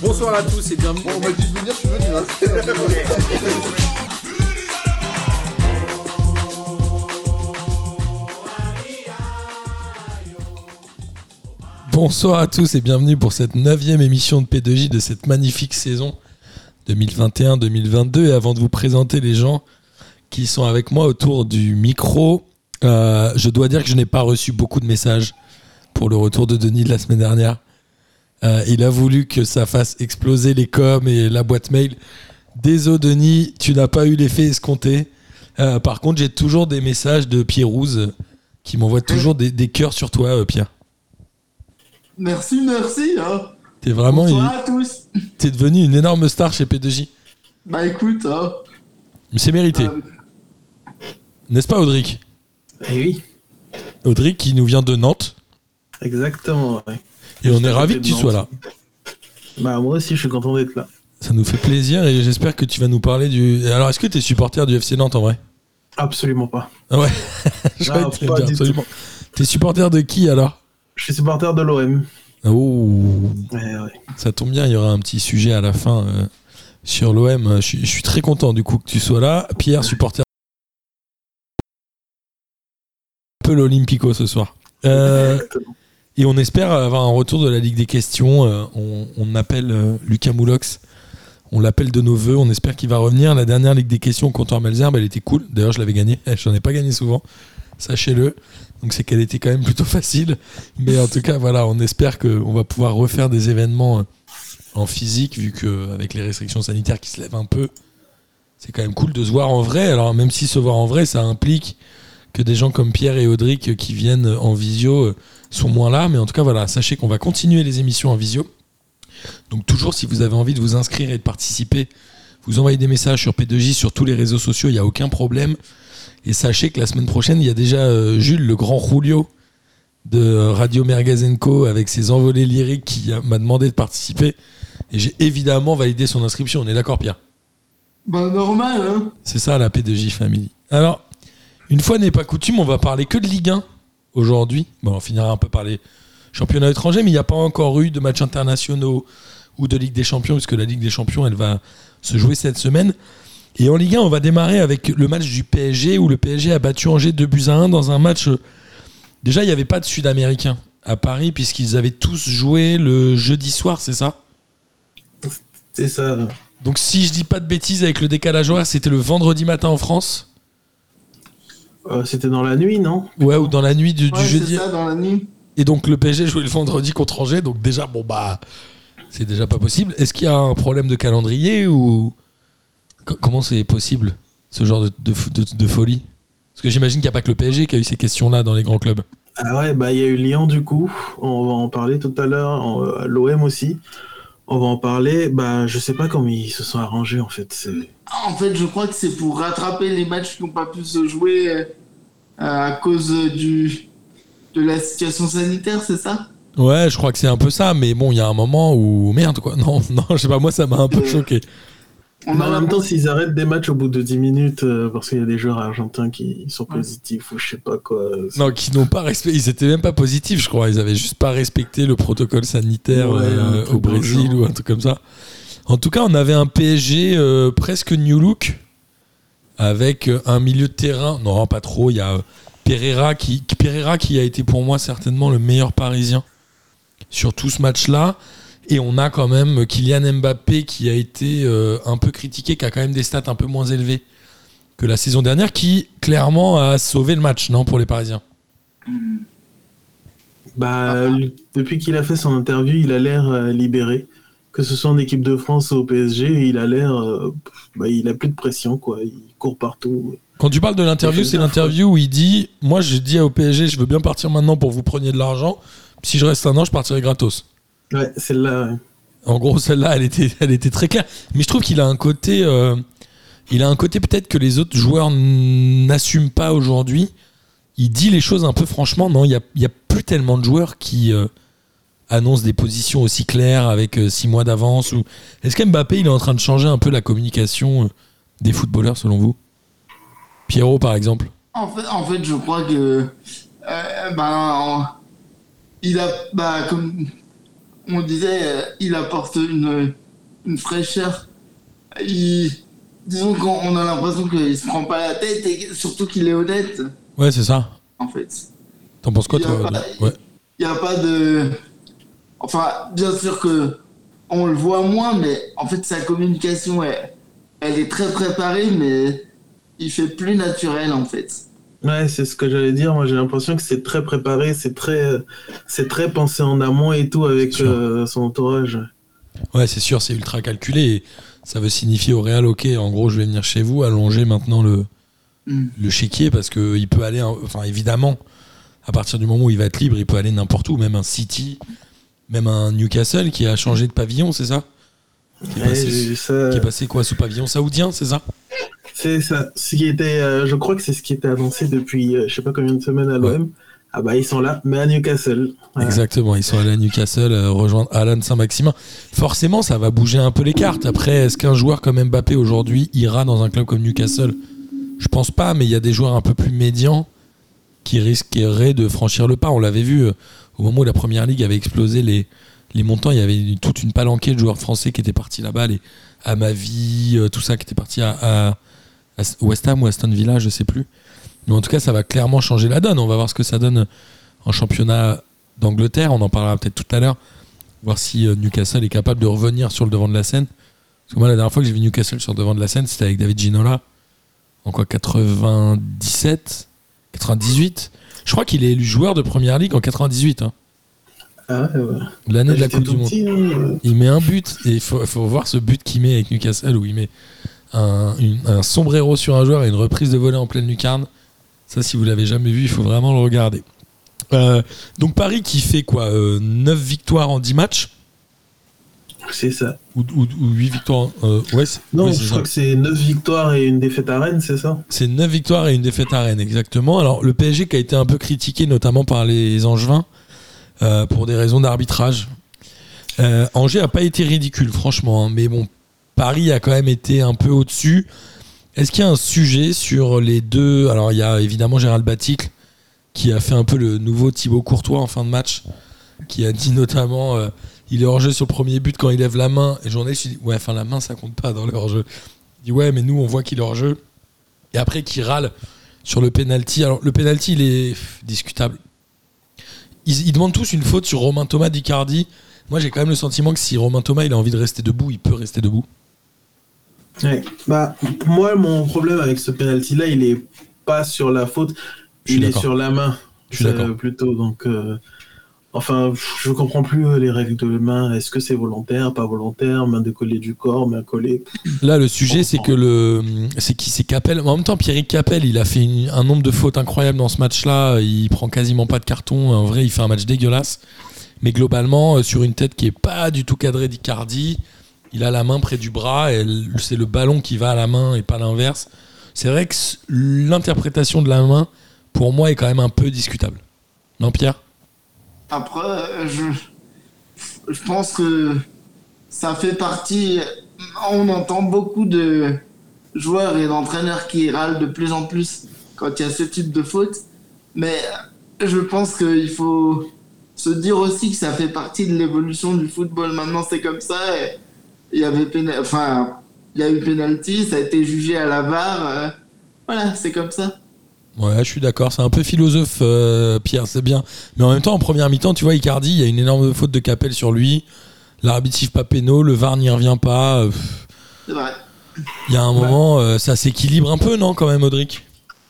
Bonsoir à tous et bienvenue. on m'a dit de venir, je suis venu. Hein. Bonsoir à tous et bienvenue pour cette neuvième émission de P2J de cette magnifique saison 2021-2022. Et avant de vous présenter les gens qui sont avec moi autour du micro, euh, je dois dire que je n'ai pas reçu beaucoup de messages pour le retour de Denis de la semaine dernière. Euh, il a voulu que ça fasse exploser les coms et la boîte mail. Désolé Denis, tu n'as pas eu l'effet escompté. Euh, par contre, j'ai toujours des messages de Pierre Rouze qui m'envoie toujours des, des cœurs sur toi, euh, Pierre. Merci, merci. Hein. T'es vraiment Bonsoir une- à tous. t'es devenu une énorme star chez P2J. Bah écoute, hein, Mais c'est mérité. euh, N'est-ce pas, Audric? Eh oui, Audric qui nous vient de Nantes. exactement. ouais. Et on est ravis que tu sois là. Bah moi aussi, je suis content d'être là. Ça nous fait plaisir et j'espère que tu vas nous parler du. Alors, est-ce que tu es supporter du FC Nantes en vrai? Absolument pas. Ah Ouais, Non, été pas du absolument. T'es supporter de qui alors? Je suis supporter de l'OM. Oh, Ouais, ouais. ça tombe bien, il y aura un petit sujet à la fin euh, sur l'OM. Je, suis- je suis très content du coup que tu sois là. Pierre, supporter. Un peu l'Olympico ce soir. Euh, Exactement. Et on espère avoir un retour de la Ligue des questions. Euh, on, appelle euh, Lucas Moulox. On l'appelle de nos voeux. On espère qu'il va revenir. La dernière Ligue des questions contre Malzerbe, elle était cool. D'ailleurs, je l'avais gagnée. J'en ai pas gagné souvent. Sachez-le. Donc, c'est qu'elle était quand même plutôt facile. Mais en tout cas, voilà, on espère qu'on va pouvoir refaire des événements euh, en physique, vu qu'avec les restrictions sanitaires qui se lèvent un peu, c'est quand même cool de se voir en vrai. Alors, même si se voir en vrai, ça implique que des gens comme Pierre et Audric qui viennent en visio sont moins là. Mais en tout cas, voilà, sachez qu'on va continuer les émissions en visio. Donc toujours, si vous avez envie de vous inscrire et de participer, vous envoyez des messages sur P2J, sur tous les réseaux sociaux, il n'y a aucun problème. Et sachez que la semaine prochaine, il y a déjà euh, Jules, le grand Julio de euh, Radio Mergazenco, avec ses envolées lyriques, qui m'a demandé de participer. Et j'ai évidemment validé son inscription. On est d'accord, Pierre? Bah normal, hein. c'est ça la P2J Family. Alors, une fois n'est pas coutume, on va parler que de Ligue 1 aujourd'hui. Bon, on finira un peu par les championnats étrangers, mais il n'y a pas encore eu de matchs internationaux ou de Ligue des Champions, puisque la Ligue des Champions, elle va se jouer cette semaine. Et en Ligue 1, on va démarrer avec le match du PSG, où le PSG a battu Angers 2 buts à 1 dans un match. Déjà, il n'y avait pas de Sud-Américains à Paris, puisqu'ils avaient tous joué le jeudi soir, c'est ça? C'est ça. Donc, si je dis pas de bêtises, avec le décalage horaire, c'était le vendredi matin en France? Euh, C'était dans la nuit, non? Ouais, ou dans la nuit du, du Ouais, jeudi. c'est ça, dans la nuit. Et donc le PSG jouait le vendredi contre Angers, donc déjà, bon bah, c'est déjà pas possible. Est-ce qu'il y a un problème de calendrier ou Co- comment c'est possible ce genre de, de, de- de folie? Parce que j'imagine qu'il n'y a pas que le PSG qui a eu ces questions-là dans les grands clubs. Ah ouais, bah il y a eu Lyon du coup. On va en parler tout à l'heure. L'OM aussi. On va en parler. Bah je sais pas comment ils se sont arrangés en fait. En fait, je crois que c'est pour rattraper les matchs qui n'ont pas pu se jouer euh, à cause du de la situation sanitaire, c'est ça? Ouais, je crois que c'est un peu ça, mais bon, il y a un moment où merde quoi. Non, non, je sais pas, moi ça m'a un peu Euh, choqué. On Bah, en même temps, s'ils arrêtent des matchs au bout de 10 minutes euh, parce qu'il y a des joueurs argentins qui sont Ouais. positifs ou je sais pas quoi. Non, qui n'ont pas respecté, ils étaient même pas positifs, je crois. Ils avaient juste pas respecté le protocole sanitaire Ouais, euh, au Brésil genre. ou un truc comme ça. En tout cas, on avait un PSG euh, presque new look avec un milieu de terrain. Non, pas trop. Il y a Pereira qui- Pereira qui a été pour moi certainement le meilleur Parisien sur tout ce match-là. Et on a quand même Kylian Mbappé qui a été euh, un peu critiqué, qui a quand même des stats un peu moins élevées que la saison dernière, qui clairement a sauvé le match, non, pour les Parisiens? Bah, depuis qu'il a fait son interview, il a l'air euh, libéré. Que ce soit en équipe de France ou au PSG, il a l'air. euh, bah, il a plus de pression, quoi. Il court partout. Quand tu parles de l'interview, c'est l'interview où il dit Moi, je dis au PSG, je veux bien partir maintenant pour vous preniez de l'argent. Si je reste un an, je partirai gratos. Ouais, celle-là. ouais. En gros, celle-là, elle était, elle était très claire. Mais je trouve qu'il a un côté. euh, il a un côté peut-être que les autres joueurs n'assument pas aujourd'hui. Il dit les choses un peu franchement. Non, il n'y a, il y a plus tellement de joueurs qui euh, annoncent des positions aussi claires avec euh, six mois d'avance. Ou... Est-ce qu'Mbappé, il est en train de changer un peu la communication euh, des footballeurs, selon vous? Pierrot, par exemple En fait, en fait, je crois que euh, ben, en- il a bah, comme on disait, euh, il apporte une, une fraîcheur. Il, disons qu'on on a l'impression qu'il se prend pas la tête et surtout qu'il est honnête, Ouais, c'est ça. en fait. T'en penses quoi, Il y a toi Ouais. Il n'y a pas de. Enfin, bien sûr que on le voit moins, mais en fait, sa communication, elle, elle est très préparée, mais il fait plus naturel, en fait. Ouais, c'est ce que j'allais dire. Moi, j'ai l'impression que c'est très préparé, c'est très, c'est très pensé en amont et tout avec euh, son entourage. Ouais, c'est sûr, c'est ultra calculé. Et ça veut signifier au Real, ok, en gros, je vais venir chez vous, allonger maintenant le, Mm. le chéquier, parce qu'il peut aller, hein, enfin, évidemment, à partir du moment où il va être libre, il peut aller n'importe où, même un City, même un Newcastle qui a changé de pavillon, c'est ça? Qui est, Ouais, passé, j'ai vu ça. qui est passé quoi sous pavillon saoudien, c'est ça? C'est ça. Ce qui était, euh, je crois que c'est ce qui était annoncé depuis, euh, je sais pas combien de semaines à l'OM. Ah bah ils sont là, mais à Newcastle. Exactement, ils sont allés à Newcastle euh, rejoindre Alan Saint-Maximin. Forcément, ça va bouger un peu les cartes. Après, est-ce qu'un joueur comme Mbappé aujourd'hui ira dans un club comme Newcastle? Je pense pas, mais il y a des joueurs un peu plus médians qui risqueraient de franchir le pas. On l'avait vu euh, au moment où la première ligue avait explosé les, les montants. Il y avait une- toute une palanquée de joueurs français qui étaient partis là-bas, les Amavi, euh, tout ça qui était parti à, à- à West Ham ou Aston Villa, je sais plus. Mais en tout cas, ça va clairement changer la donne. On va voir ce que ça donne en championnat d'Angleterre. On en parlera peut-être tout à l'heure. Voir si euh, Newcastle est capable de revenir sur le devant de la scène. Parce que moi, la dernière fois que j'ai vu Newcastle sur le devant de la scène, c'était avec David Ginola. En quoi 97 98 Je crois qu'il est élu joueur de première ligue en 98. hein. Ah, ouais. L'année de la Coupe du Monde. petit, hein. Il met un but et il faut, faut voir ce but qu'il met avec Newcastle où il met un, une- un sombrero sur un joueur et une reprise de volée en pleine lucarne. Ça, si vous l'avez jamais vu, il faut vraiment le regarder. Euh, donc Paris qui fait quoi 9 victoires en 10 matchs? C'est ça. ou, ou, 8 victoires euh, Ouais, Non, je crois que c'est 9 victoires et une défaite à Rennes, c'est ça? C'est 9 victoires et une défaite à Rennes, exactement. Alors, le PSG qui a été un peu critiqué, notamment par les Angevins, euh, pour des raisons d'arbitrage. Euh, Angers a pas été ridicule, franchement. hein. mais bon, Paris a quand même été un peu au-dessus. Est-ce qu'il y a un sujet sur les deux Alors, il y a évidemment Gérald Baticle, qui a fait un peu le nouveau Thibaut Courtois en fin de match, qui a dit notamment euh, il est hors-jeu sur le premier but quand il lève la main. Et le journaliste, il dit ouais, enfin, la main, ça compte pas dans le hors-jeu. Il dit ouais, mais nous, on voit qu'il est hors-jeu et après qui râle sur le penalty. Alors le penalty il est discutable. Ils, ils demandent tous une faute sur Romain Thomas d'Icardi. Moi j'ai quand même le sentiment que si Romain Thomas il a envie de rester debout, il peut rester debout. Ouais. Bah, moi, mon problème avec ce penalty-là, il est pas sur la faute, il est sur la main. Je suis euh, d'accord. Plutôt, donc. euh, Enfin, je comprends plus euh, les règles de main. Est-ce que c'est volontaire, pas volontaire, main décollée du corps, main collée? Là le sujet c'est que le c'est qui c'est Capel. En même temps Pierrick Capel il a fait une- un nombre de fautes incroyable dans ce match-là. Il prend quasiment pas de carton. En vrai il fait un match dégueulasse. Mais globalement sur une tête qui est pas du tout cadrée d'Icardi, il a la main près du bras et c'est le ballon qui va à la main et pas l'inverse. C'est vrai que l'interprétation de la main, pour moi, est quand même un peu discutable. Non, Pierre? Après, euh, je, pense que ça fait partie. On entend beaucoup de joueurs et d'entraîneurs qui râlent de plus en plus quand il y a ce type de faute. Mais je pense qu'il faut se dire aussi que ça fait partie de l'évolution du football. Maintenant, c'est comme ça. Il y avait enfin, il y a eu penalty, ça a été jugé à la VAR. euh, voilà, c'est comme ça. Ouais, je suis d'accord. C'est un peu philosophe, euh, Pierre, c'est bien. Mais en même temps, en première mi-temps, tu vois, Icardi, il y a une énorme faute de Capel sur lui. L'arbitre siffle pas péno, le VAR n'y revient pas. euh, pff, C'est vrai. Il y a un moment, euh, ça s'équilibre un peu, non, quand même, Audric?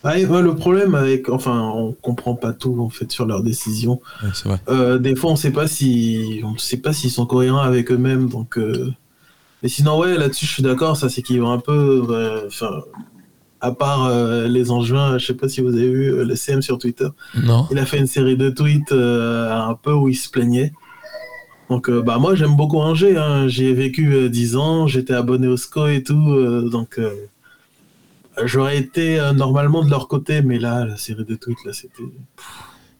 Ah, ouais, le problème avec, enfin, on comprend pas tout en fait sur leurs décisions. Ouais, c'est vrai. Euh, des fois, on sait pas si, on sait pas s'ils sont cohérents avec eux-mêmes. Donc, euh, mais sinon, ouais, là-dessus, je suis d'accord. Ça s'équilibre un peu. Enfin, à part euh, les Angevins, je sais pas si vous avez vu euh, le CM sur Twitter. Non Il a fait une série de tweets euh, un peu où il se plaignait. Donc, bah moi, j'aime beaucoup Angers. Hein. J'y ai vécu euh, 10 ans. J'étais abonné au SCO et tout. donc, j'aurais été normalement de leur côté, mais là, la série de tweets, là, c'était.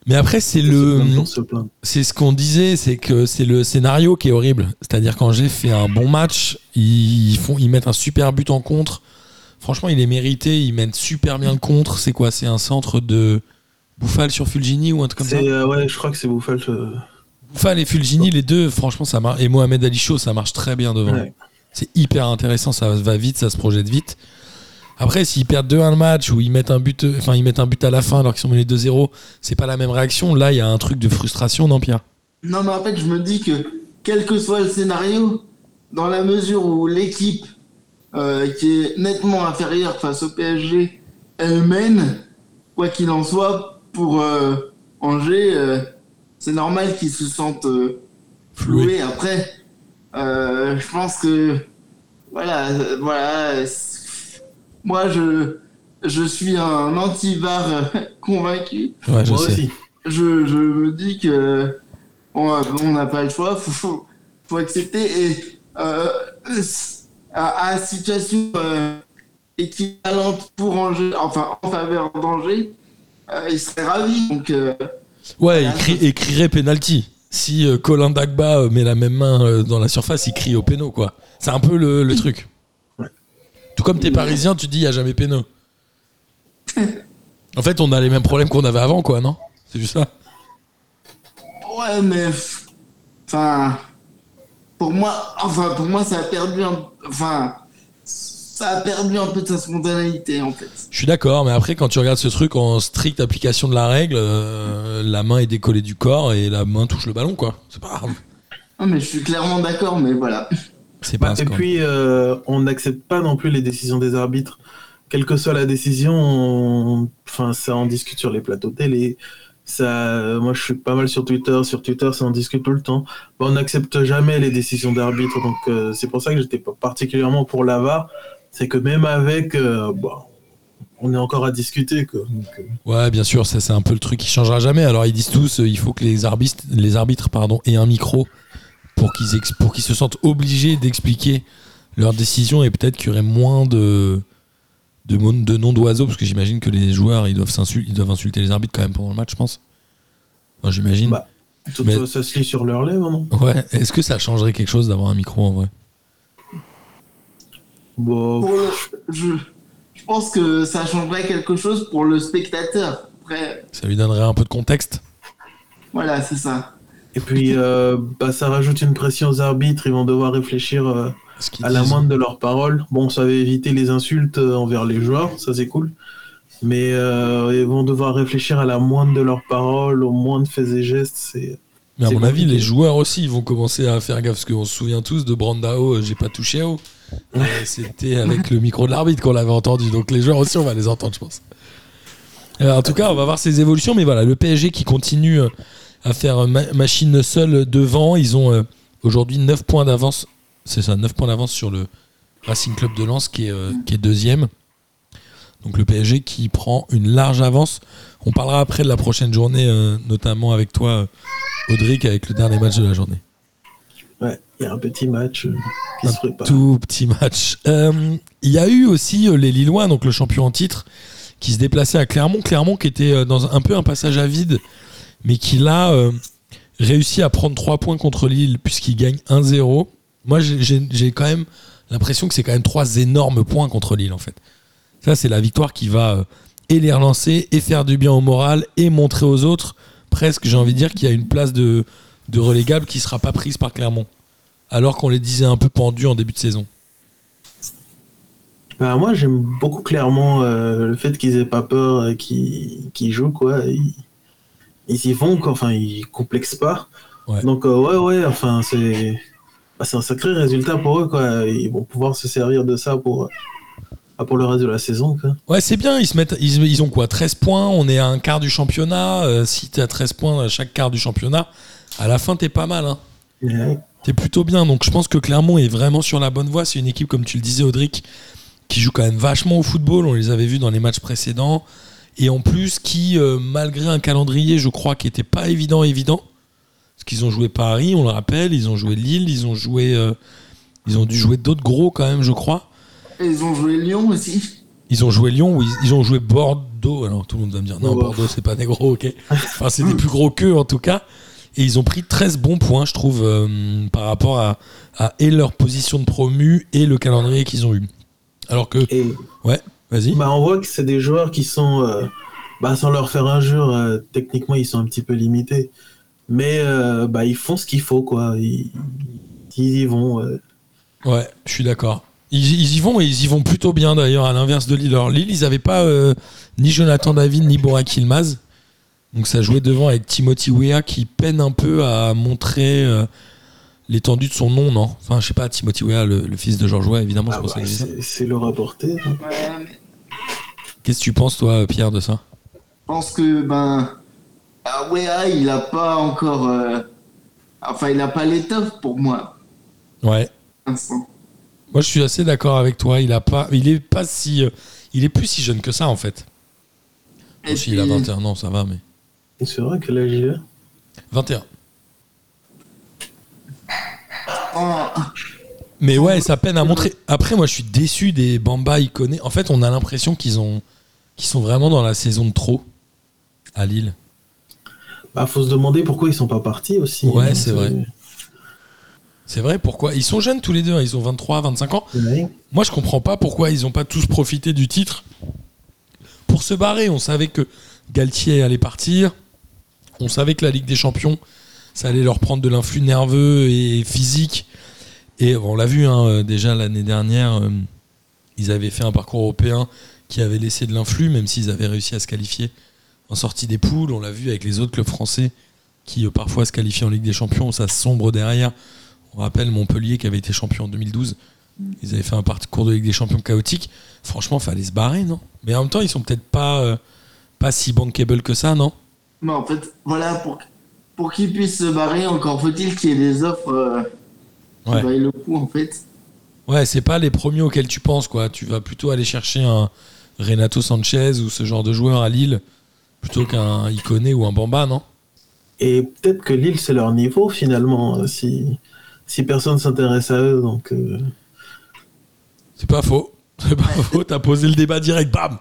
Mais après, c'est le. C'est ce qu'on disait, c'est que c'est le scénario qui est horrible. C'est-à-dire qu'Angers fait un bon match, ils, font, ils mettent un super but en contre. Franchement, il est mérité, ils mènent super bien le contre. C'est quoi? C'est un centre de Bouffal sur Fulgini ou un truc comme ça? Euh, ouais, je crois que c'est Bouffal. euh, Enfin, les Fulgini, les deux, franchement, ça marche. Et Mohamed Ali Chaud, ça marche très bien devant. Ouais. C'est hyper intéressant, ça va vite, ça se projette vite. Après, s'ils perdent 2-1 le match ou ils mettent un but, enfin ils mettent un but à la fin alors qu'ils sont menés 2-0, c'est pas la même réaction. Là, il y a un truc de frustration, non Pierre? Non, mais en fait, je me dis que quel que soit le scénario, dans la mesure où l'équipe euh, qui est nettement inférieure face au PSG, elle mène, quoi qu'il en soit, pour euh, Angers, euh, c'est normal qu'ils se sentent Floué. floués. Après, je pense que, voilà, voilà, moi, je, je suis un anti-VAR euh, convaincu Ouais, je Moi sais. aussi. je, je me dis que on a- on n'a pas le choix, faut, faut, faut accepter et euh, à, à situation euh, équivalente pour Angers, enfin en faveur d'Angers, euh, il serait ravi. Donc euh, Ouais, il crie, il crierait penalty. Si euh, Colin Dagba euh, met la même main euh, dans la surface, il crie au péno, quoi. C'est un peu le, le truc. Tout comme t'es parisien, tu dis il n'y a jamais péno. En fait, on a les mêmes problèmes qu'on avait avant, quoi, non? C'est juste ça ouais, mais enfin pour moi, enfin pour moi ça a perdu un, enfin ça a perdu un peu de sa spontanéité en fait. Je suis d'accord, mais après, quand tu regardes ce truc en stricte application de la règle, euh, la main est décollée du corps et la main touche le ballon, quoi. C'est pas grave. Non mais je suis clairement d'accord, mais voilà. C'est pas Bah, et puis, euh, on n'accepte pas non plus les décisions des arbitres. Quelle que soit la décision, on- enfin, ça en discute sur les plateaux télé. Ça, moi, je suis pas mal sur Twitter. Sur Twitter, ça en discute tout le temps. Bah, on n'accepte jamais les décisions d'arbitre. Donc, euh, c'est pour ça que j'étais pas particulièrement pour l'AVAR. C'est que même avec, euh, bah, on est encore à discuter. Quoi. Donc, euh, Ouais, bien sûr, ça c'est un peu le truc qui changera jamais. Alors ils disent tous, euh, il faut que les arbitres, les arbitres pardon, aient un micro pour qu'ils ex- pour qu'ils se sentent obligés d'expliquer leurs décisions et peut-être qu'il y aurait moins de de, mon- de noms d'oiseaux parce que j'imagine que les joueurs ils doivent s'insulter, ils doivent insulter les arbitres quand même pendant le match, je pense. Enfin, j'imagine. Bah. tout Mais- ça, se lit sur leurs lèvres, non Ouais. Est-ce que ça changerait quelque chose d'avoir un micro en vrai? Bon, Pour le- je, je pense que ça changerait quelque chose pour le spectateur. Après, Ça lui donnerait un peu de contexte? voilà, c'est ça. Et puis, euh, bah, ça rajoute une pression aux arbitres. Ils vont devoir réfléchir euh, à la moindre de leurs paroles. Bon, ça va éviter les insultes euh, envers les joueurs, ça c'est cool. Mais euh, ils vont devoir réfléchir à la moindre de leurs paroles, au moindre faits et gestes. C'est Mais à mon avis, les joueurs aussi ils vont commencer à faire gaffe parce qu'on se souvient tous de Brandao, j'ai pas touché à haut. C'était avec le micro de l'arbitre qu'on l'avait entendu. Donc les joueurs aussi, on va les entendre, je pense. En tout cas, on va voir ces évolutions. Mais voilà, le PSG qui continue à faire euh, ma- machine seule devant. Ils ont euh, aujourd'hui 9 points d'avance. C'est ça, 9 points d'avance sur le Racing Club de Lens qui est, euh, qui est deuxième. Donc le PSG qui prend une large avance. On parlera après de la prochaine journée, euh, notamment avec toi, Audric, avec le dernier match de la journée. ouais, il y a un petit match euh, qui Un se prépare. Tout petit match. Euh, Il y a eu aussi les Lillois, donc le champion en titre, qui se déplaçait à Clermont. Clermont qui était dans un peu un passage à vide, mais qui l'a euh, réussi à prendre 3 points contre Lille puisqu'il gagne 1-0. Moi, j'ai- quand même l'impression que c'est quand même trois énormes points contre Lille en fait. Ça, c'est la victoire qui va euh, et les relancer et faire du bien au moral et montrer aux autres, presque, j'ai envie de dire, qu'il y a une place de, relégable qui sera pas prise par Clermont. Alors qu'on les disait un peu pendus en début de saison. Bah, moi, j'aime beaucoup clairement euh, le fait qu'ils aient pas peur, et qu'ils qu'ils jouent, quoi. Ils y vont, quoi. Enfin, ils complexent pas. Ouais. Donc, euh, ouais, ouais, enfin, c'est bah, un sacré résultat pour eux, quoi. Ils vont pouvoir se servir de ça pour, bah, pour le reste de la saison, quoi. Ouais, c'est bien, ils, se mettent, ils, ils ont quoi? 13 points, on est à un quart du championnat. euh, si t'es à 13 points à chaque quart du championnat, à la fin, t'es pas mal. Hein. Ouais. T'es plutôt bien. Donc je pense que Clermont est vraiment sur la bonne voie. C'est une équipe, comme tu le disais, Audric, qui joue quand même vachement au football. On les avait vus dans les matchs précédents. Et en plus, qui, euh, malgré un calendrier, je crois, qui était pas évident, évident, parce qu'ils ont joué Paris, on le rappelle, ils ont joué Lille, ils ont joué. euh, ils ont dû jouer d'autres gros quand même, je crois. Et ils ont joué Lyon aussi. Ils ont joué Lyon ou ils, ils ont joué Bordeaux. Alors tout le monde va me dire non, Oh. Bordeaux c'est pas des gros, ok. Enfin, c'est des plus gros qu'eux en tout cas. Et ils ont pris 13 bons points, je trouve, euh, par rapport à, à et leur position de promu et le calendrier qu'ils ont eu. Alors que, Et vas-y. bah, on voit que c'est des joueurs qui sont, euh, bah, sans leur faire injure, euh, techniquement, ils sont un petit peu limités. Mais euh, bah, ils font ce qu'il faut, quoi. Ils, ils y vont. euh. Ouais, je suis d'accord. Ils, ils y vont et ils y vont plutôt bien d'ailleurs, à l'inverse de Lille. Alors Lille, ils n'avaient pas euh, ni Jonathan David ni Borak Ilmaz. Donc ça jouait devant avec Timothy Weah qui peine un peu à montrer euh, l'étendue de son nom, non? Enfin, je sais pas, Timothy Weah, le, le fils de Georges Weah, évidemment, Ah c'est pour ça bah, que je c'est c'est le rapporté. hein. Ouais, mais Qu'est-ce que tu penses, toi, Pierre, de ça? Je pense que, ben, ah ouais, ah, il a pas encore. euh, enfin, il a pas l'étoffe pour moi. Ouais. Moi, je suis assez d'accord avec toi. Il a pas, il est pas si, euh, il est plus si jeune que ça en fait. Et Bon, s'il a puis, 21 ans, ça va, mais C'est vrai que là, il a 21. en- Mais ouais, ça peine à montrer. Après, moi, je suis déçu des Bamba Iconé. En fait, on a l'impression qu'ils ont, qu'ils sont vraiment dans la saison de trop à Lille. Bah, faut se demander pourquoi ils sont pas partis aussi. Ouais, hein, c'est vrai. C'est vrai. Pourquoi? Ils sont jeunes tous les deux. hein. Ils ont 23, 25 ans. Ouais. Moi, je comprends pas pourquoi ils ont pas tous profité du titre pour se barrer. On savait que Galtier allait partir. On savait que la Ligue des Champions, ça allait leur prendre de l'influx nerveux et physique. Et on l'a vu hein, euh, déjà l'année dernière, euh, ils avaient fait un parcours européen qui avait laissé de l'influx, même s'ils avaient réussi à se qualifier en sortie des poules. On l'a vu avec les autres clubs français qui euh, parfois se qualifient en Ligue des Champions, ça sombre derrière. On rappelle Montpellier qui avait été champion en 2012. Ils avaient fait un parcours de Ligue des Champions chaotique. Franchement, fallait se barrer, non? Mais en même temps, ils sont peut-être pas, pas si bankable que ça, non? Mais en fait, voilà, pour, pour qu'ils puissent se barrer, encore faut-il qu'il y ait des offres qui Ouais. le coup, en fait. Ouais, c'est pas les premiers auxquels tu penses, quoi. Tu vas plutôt aller chercher un Renato Sanchez ou ce genre de joueur à Lille plutôt qu'un Iconé ou un Bamba, non? Et peut-être que Lille, c'est leur niveau finalement, euh, si, si personne s'intéresse à eux. Donc, euh, C'est pas faux. C'est pas faux. T'as posé le débat direct, bam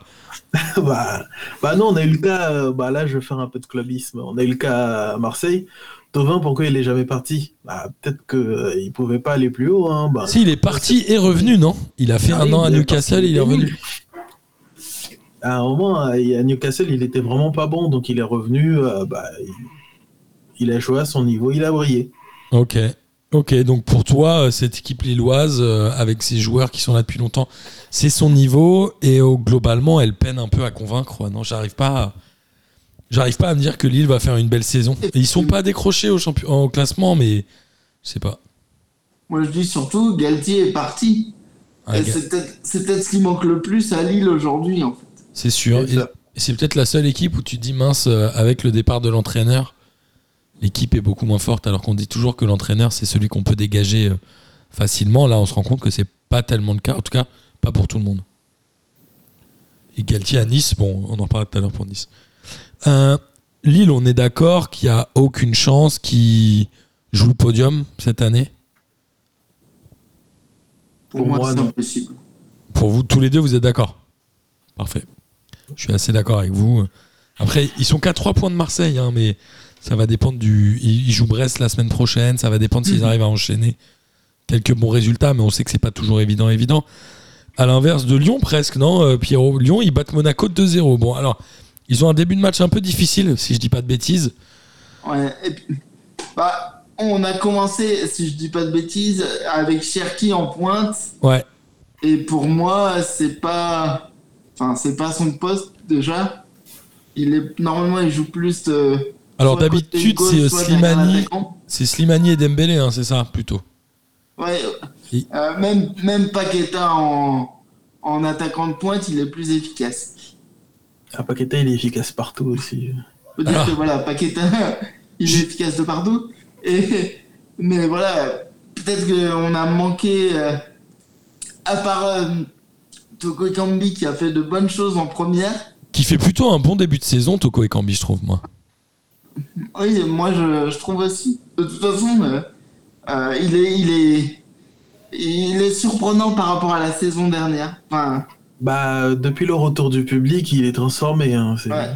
bah, bah non, on a eu le cas, euh, bah là je vais faire un peu de clubisme, on a eu le cas à Marseille. Tovin, pourquoi il est jamais parti? Bah, Peut-être qu'il pouvait pas aller plus haut. Hein, bah, Si, il est parti et revenu, non? Il a fait Ah un an à Newcastle, il est revenu. À un moment, à à Newcastle, il était vraiment pas bon, donc il est revenu, euh, bah, il, a joué à son niveau, il a brillé. Ok. Ok, donc pour toi, euh, cette équipe lilloise, euh, avec ses joueurs qui sont là depuis longtemps, c'est son niveau et euh, globalement, elle peine un peu à convaincre. Non, j'arrive pas, à- j'arrive pas à me dire que Lille va faire une belle saison. Ils sont pas décrochés au, champion- au classement, mais je sais pas. Moi, je dis surtout, Galtier est parti. Ah, c'est peut-être ce qui manque le plus à Lille aujourd'hui, en fait. C'est sûr. C'est Et- C'est peut-être la seule équipe où tu te dis mince, euh, avec le départ de l'entraîneur, l'équipe est beaucoup moins forte, alors qu'on dit toujours que l'entraîneur, c'est celui qu'on peut dégager euh, facilement. Là, on se rend compte que c'est pas tellement le cas, en tout cas, pas pour tout le monde. Et Galtier à Nice, bon, on en parlera tout à l'heure pour Nice. Euh, Lille, on est d'accord qu'il n'y a aucune chance qu'il joue le podium cette année. Pour, Pour moi, moi, c'est impossible. Pour vous, tous les deux, vous êtes d'accord? Parfait. Je suis assez d'accord avec vous. Après, ils sont qu'à 3 points de Marseille, hein, mais ça va dépendre du. Ils ils jouent Brest la semaine prochaine, ça va dépendre s'ils Mhm. arrivent à enchaîner quelques bons résultats, mais on sait que c'est pas toujours évident, évident. À l'inverse de Lyon, presque, non, euh, Pierrot Lyon, ils battent Monaco 2-0. Bon, alors, ils ont un début de match un peu difficile, si je dis pas de bêtises. Ouais, et puis, bah, on a commencé, si je dis pas de bêtises, avec Cherki en pointe. Ouais. Et pour moi, c'est pas. Enfin, c'est pas son poste déjà. Il est normalement, il joue plus. euh, Alors d'habitude, c'est euh, Slimani, c'est Slimani et Dembélé, hein, c'est ça, plutôt. Ouais. Et- euh, même même Paqueta en en attaquant de pointe, il est plus efficace. Ah, Paqueta, il est efficace partout aussi. Faut dire Ah. que voilà, Paqueta, il est efficace de partout. Et mais voilà, peut-être qu'on a manqué. euh, à part euh, Toko Ekambi qui a fait de bonnes choses en première. Qui fait plutôt un bon début de saison, Toko Ekambi, je trouve, moi. Oui, moi je, je trouve aussi. De toute façon, euh, euh, il, est, il, est, il est surprenant par rapport à la saison dernière. Enfin, Bah, depuis le retour du public, il est transformé. Hein, Ouais.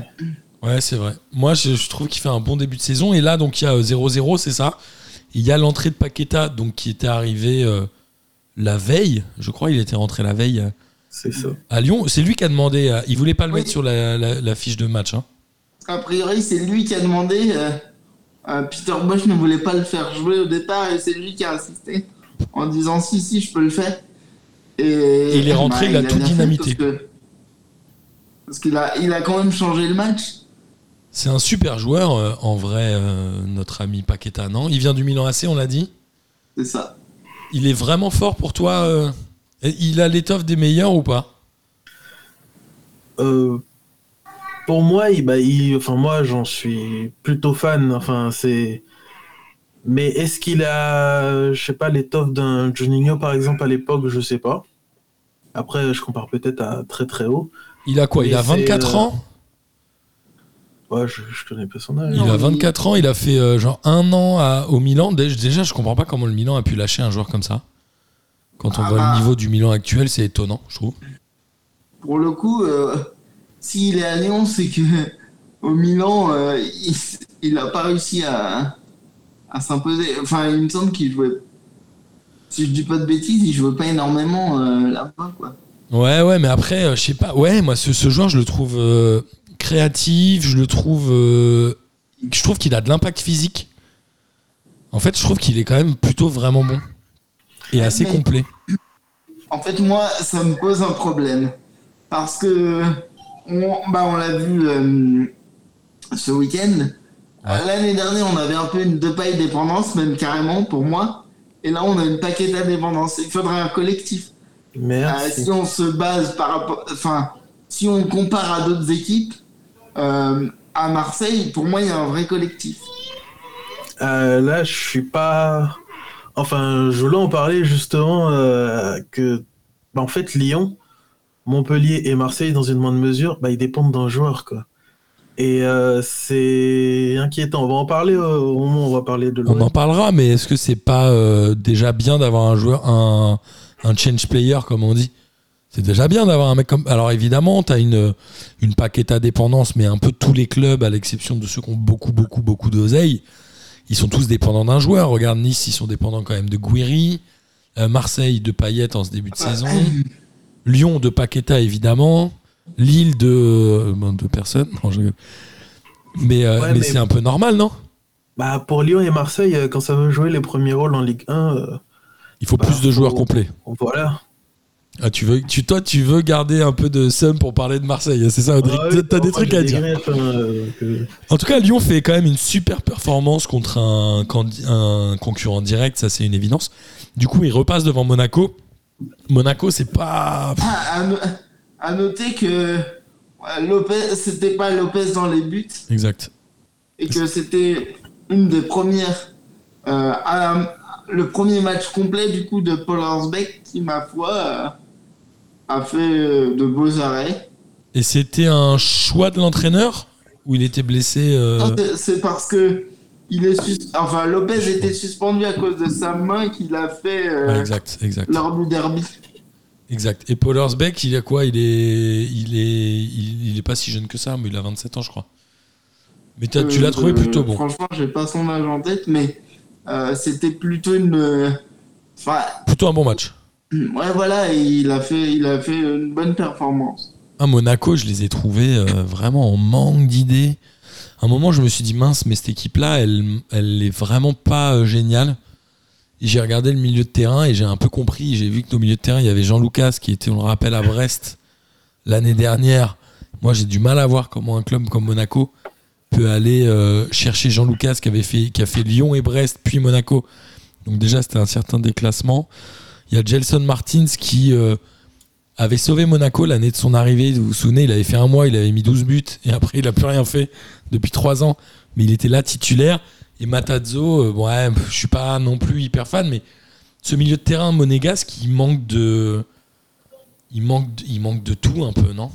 Ouais, c'est vrai. Moi, je, je trouve qu'il fait un bon début de saison. Et là, donc, il y a euh, 0-0, c'est ça. Il y a l'entrée de Paqueta, donc, qui était arrivé euh, la veille. Je crois il était rentré la veille euh, C'est ça. à Lyon. C'est lui qui a demandé. euh, il voulait pas le Oui. mettre sur la, la- la fiche de match. hein. a priori, c'est lui qui a demandé. euh, euh, Peter Bosch ne voulait pas le faire jouer au départ et c'est lui qui a insisté en disant si, si, je peux le faire. Et, il est rentré, il a tout bien fait dynamité. Parce qu'il a, il a quand même changé le match. C'est un super joueur, euh, en vrai, euh, notre ami Paqueta, non? Il vient du Milan AC, on l'a dit? C'est ça. Il est vraiment fort pour toi euh, Il a l'étoffe des meilleurs ou pas? Euh, pour moi, il, bah, il- enfin moi, j'en suis plutôt fan. Enfin, c'est. Mais est-ce qu'il a, je sais pas, l'étoffe d'un Juninho par exemple à l'époque, je sais pas. Après, je compare peut-être à très très haut. Il a quoi? Il a c'est, 24 euh, ans? Ouais, je, je connais pas son âge. Il Non, a il- 24 ans, il a fait euh, genre un an à- au Milan. Dé- Déjà, je comprends pas comment le Milan a pu lâcher un joueur comme ça. Quand on Ah voit bah. le niveau du Milan actuel, c'est étonnant, je trouve. Pour le coup, euh, s'il est à Lyon, c'est que au Milan, euh, il, il a pas réussi à, à s'imposer. Enfin, il me semble qu'il jouait. Si je dis pas de bêtises, il jouait pas énormément euh, là-bas, quoi. Ouais, ouais, mais après, euh, je sais pas. Ouais, moi, ce, ce joueur, je le trouve euh, créatif. Je le trouve. euh, je trouve qu'il a de l'impact physique. En fait, je trouve qu'il est quand même plutôt vraiment bon. Et assez Mais- complet. En fait, moi, ça me pose un problème. Parce que, on, bah, on l'a vu euh, ce week-end. Ouais. L'année dernière, on avait un peu une Depay dépendance, même carrément pour moi. Et là, on a une Paqueta dépendance. Il faudrait un collectif. Euh, Merci. si on se base par rapport. Enfin, si on compare à d'autres équipes, euh, à Marseille, pour moi, il y a un vrai collectif. Euh, là, je suis pas. Enfin, je voulais en parler justement euh, que, bah, en fait, Lyon, Montpellier et Marseille, dans une moindre mesure, bah, ils dépendent d'un joueur, quoi. Et euh, c'est inquiétant. On va en parler euh, au moment où on va parler de On l'OM. en parlera, mais est-ce que c'est pas euh, déjà bien d'avoir un joueur, un, un change player, comme on dit? C'est déjà bien d'avoir un mec comme. Alors évidemment, tu as une, une paqueta dépendance, mais un peu tous les clubs, à l'exception de ceux qui ont beaucoup, beaucoup, beaucoup d'oseille, ils sont tous dépendants d'un joueur. Regarde Nice, ils sont dépendants quand même de Guiri. Euh, Marseille, de Payet en ce début de saison. Lyon, de Paqueta, évidemment. Lille, de, euh, bon, de personne. Non, je rigole. Mais, euh, Ouais, mais mais- c'est un peu normal, non? Bah, pour Lyon et Marseille, euh, quand ça veut jouer les premiers rôles en Ligue 1, euh, Il faut Bah, plus de joueurs faut- complets. voilà. Ah, tu veux, tu, toi, tu veux garder un peu de somme pour parler de Marseille, c'est ça, Audrey Ah oui, T'as des trucs à dire. hein, euh, que- En tout cas, Lyon fait quand même une super performance contre un concurrent direct, ça c'est une évidence. Du coup, il repasse devant Monaco. Monaco, c'est pas. Ah, à, no- à noter que Lopez, c'était pas Lopez dans les buts. Exact. et que c'était une des premières euh, à- le premier match complet du coup de Paul Horsbeck qui ma foi euh, a fait euh, de beaux arrêts Et c'était un choix de l'entraîneur Ou il était blessé euh, c'est- c'est parce que il est sus- enfin Lopez était suspendu à cause de sa main qu'il a fait euh, ouais, Exact, exact. lors du derby Exact. Et Paul Horsbeck, il a quoi? Il est, il, est, il, il est pas si jeune que ça, mais il a 27 ans, je crois. Mais tu l'as trouvé euh, plutôt bon. franchement j'ai pas son âge en tête mais euh, c'était plutôt une enfin Plutôt un bon match. ouais voilà il a fait il a fait une bonne performance À Monaco, je les ai trouvés euh, vraiment en manque d'idées. À un moment, je me suis dit, mince, mais cette équipe-là, elle, elle est vraiment pas géniale. J'ai regardé le milieu de terrain et j'ai un peu compris. J'ai vu que au milieu de terrain, il y avait Jean Lucas qui était, on le rappelle, à Brest l'année dernière. Moi, j'ai du mal à voir comment un club comme Monaco peut aller euh, chercher Jean Lucas qui avait fait, a fait Lyon et Brest, puis Monaco. Donc déjà, c'était un certain déclassement. Il y a Gelson Martins qui euh, avait sauvé Monaco l'année de son arrivée. Vous vous souvenez, il avait fait un mois, il avait mis 12 buts et après, il a plus rien fait depuis 3 ans. Mais il était là titulaire. Et Matazzo, euh, bon, ouais, je suis pas non plus hyper fan, mais ce milieu de terrain monégasque, il manque de. Il manque, de- il manque de tout un peu, non?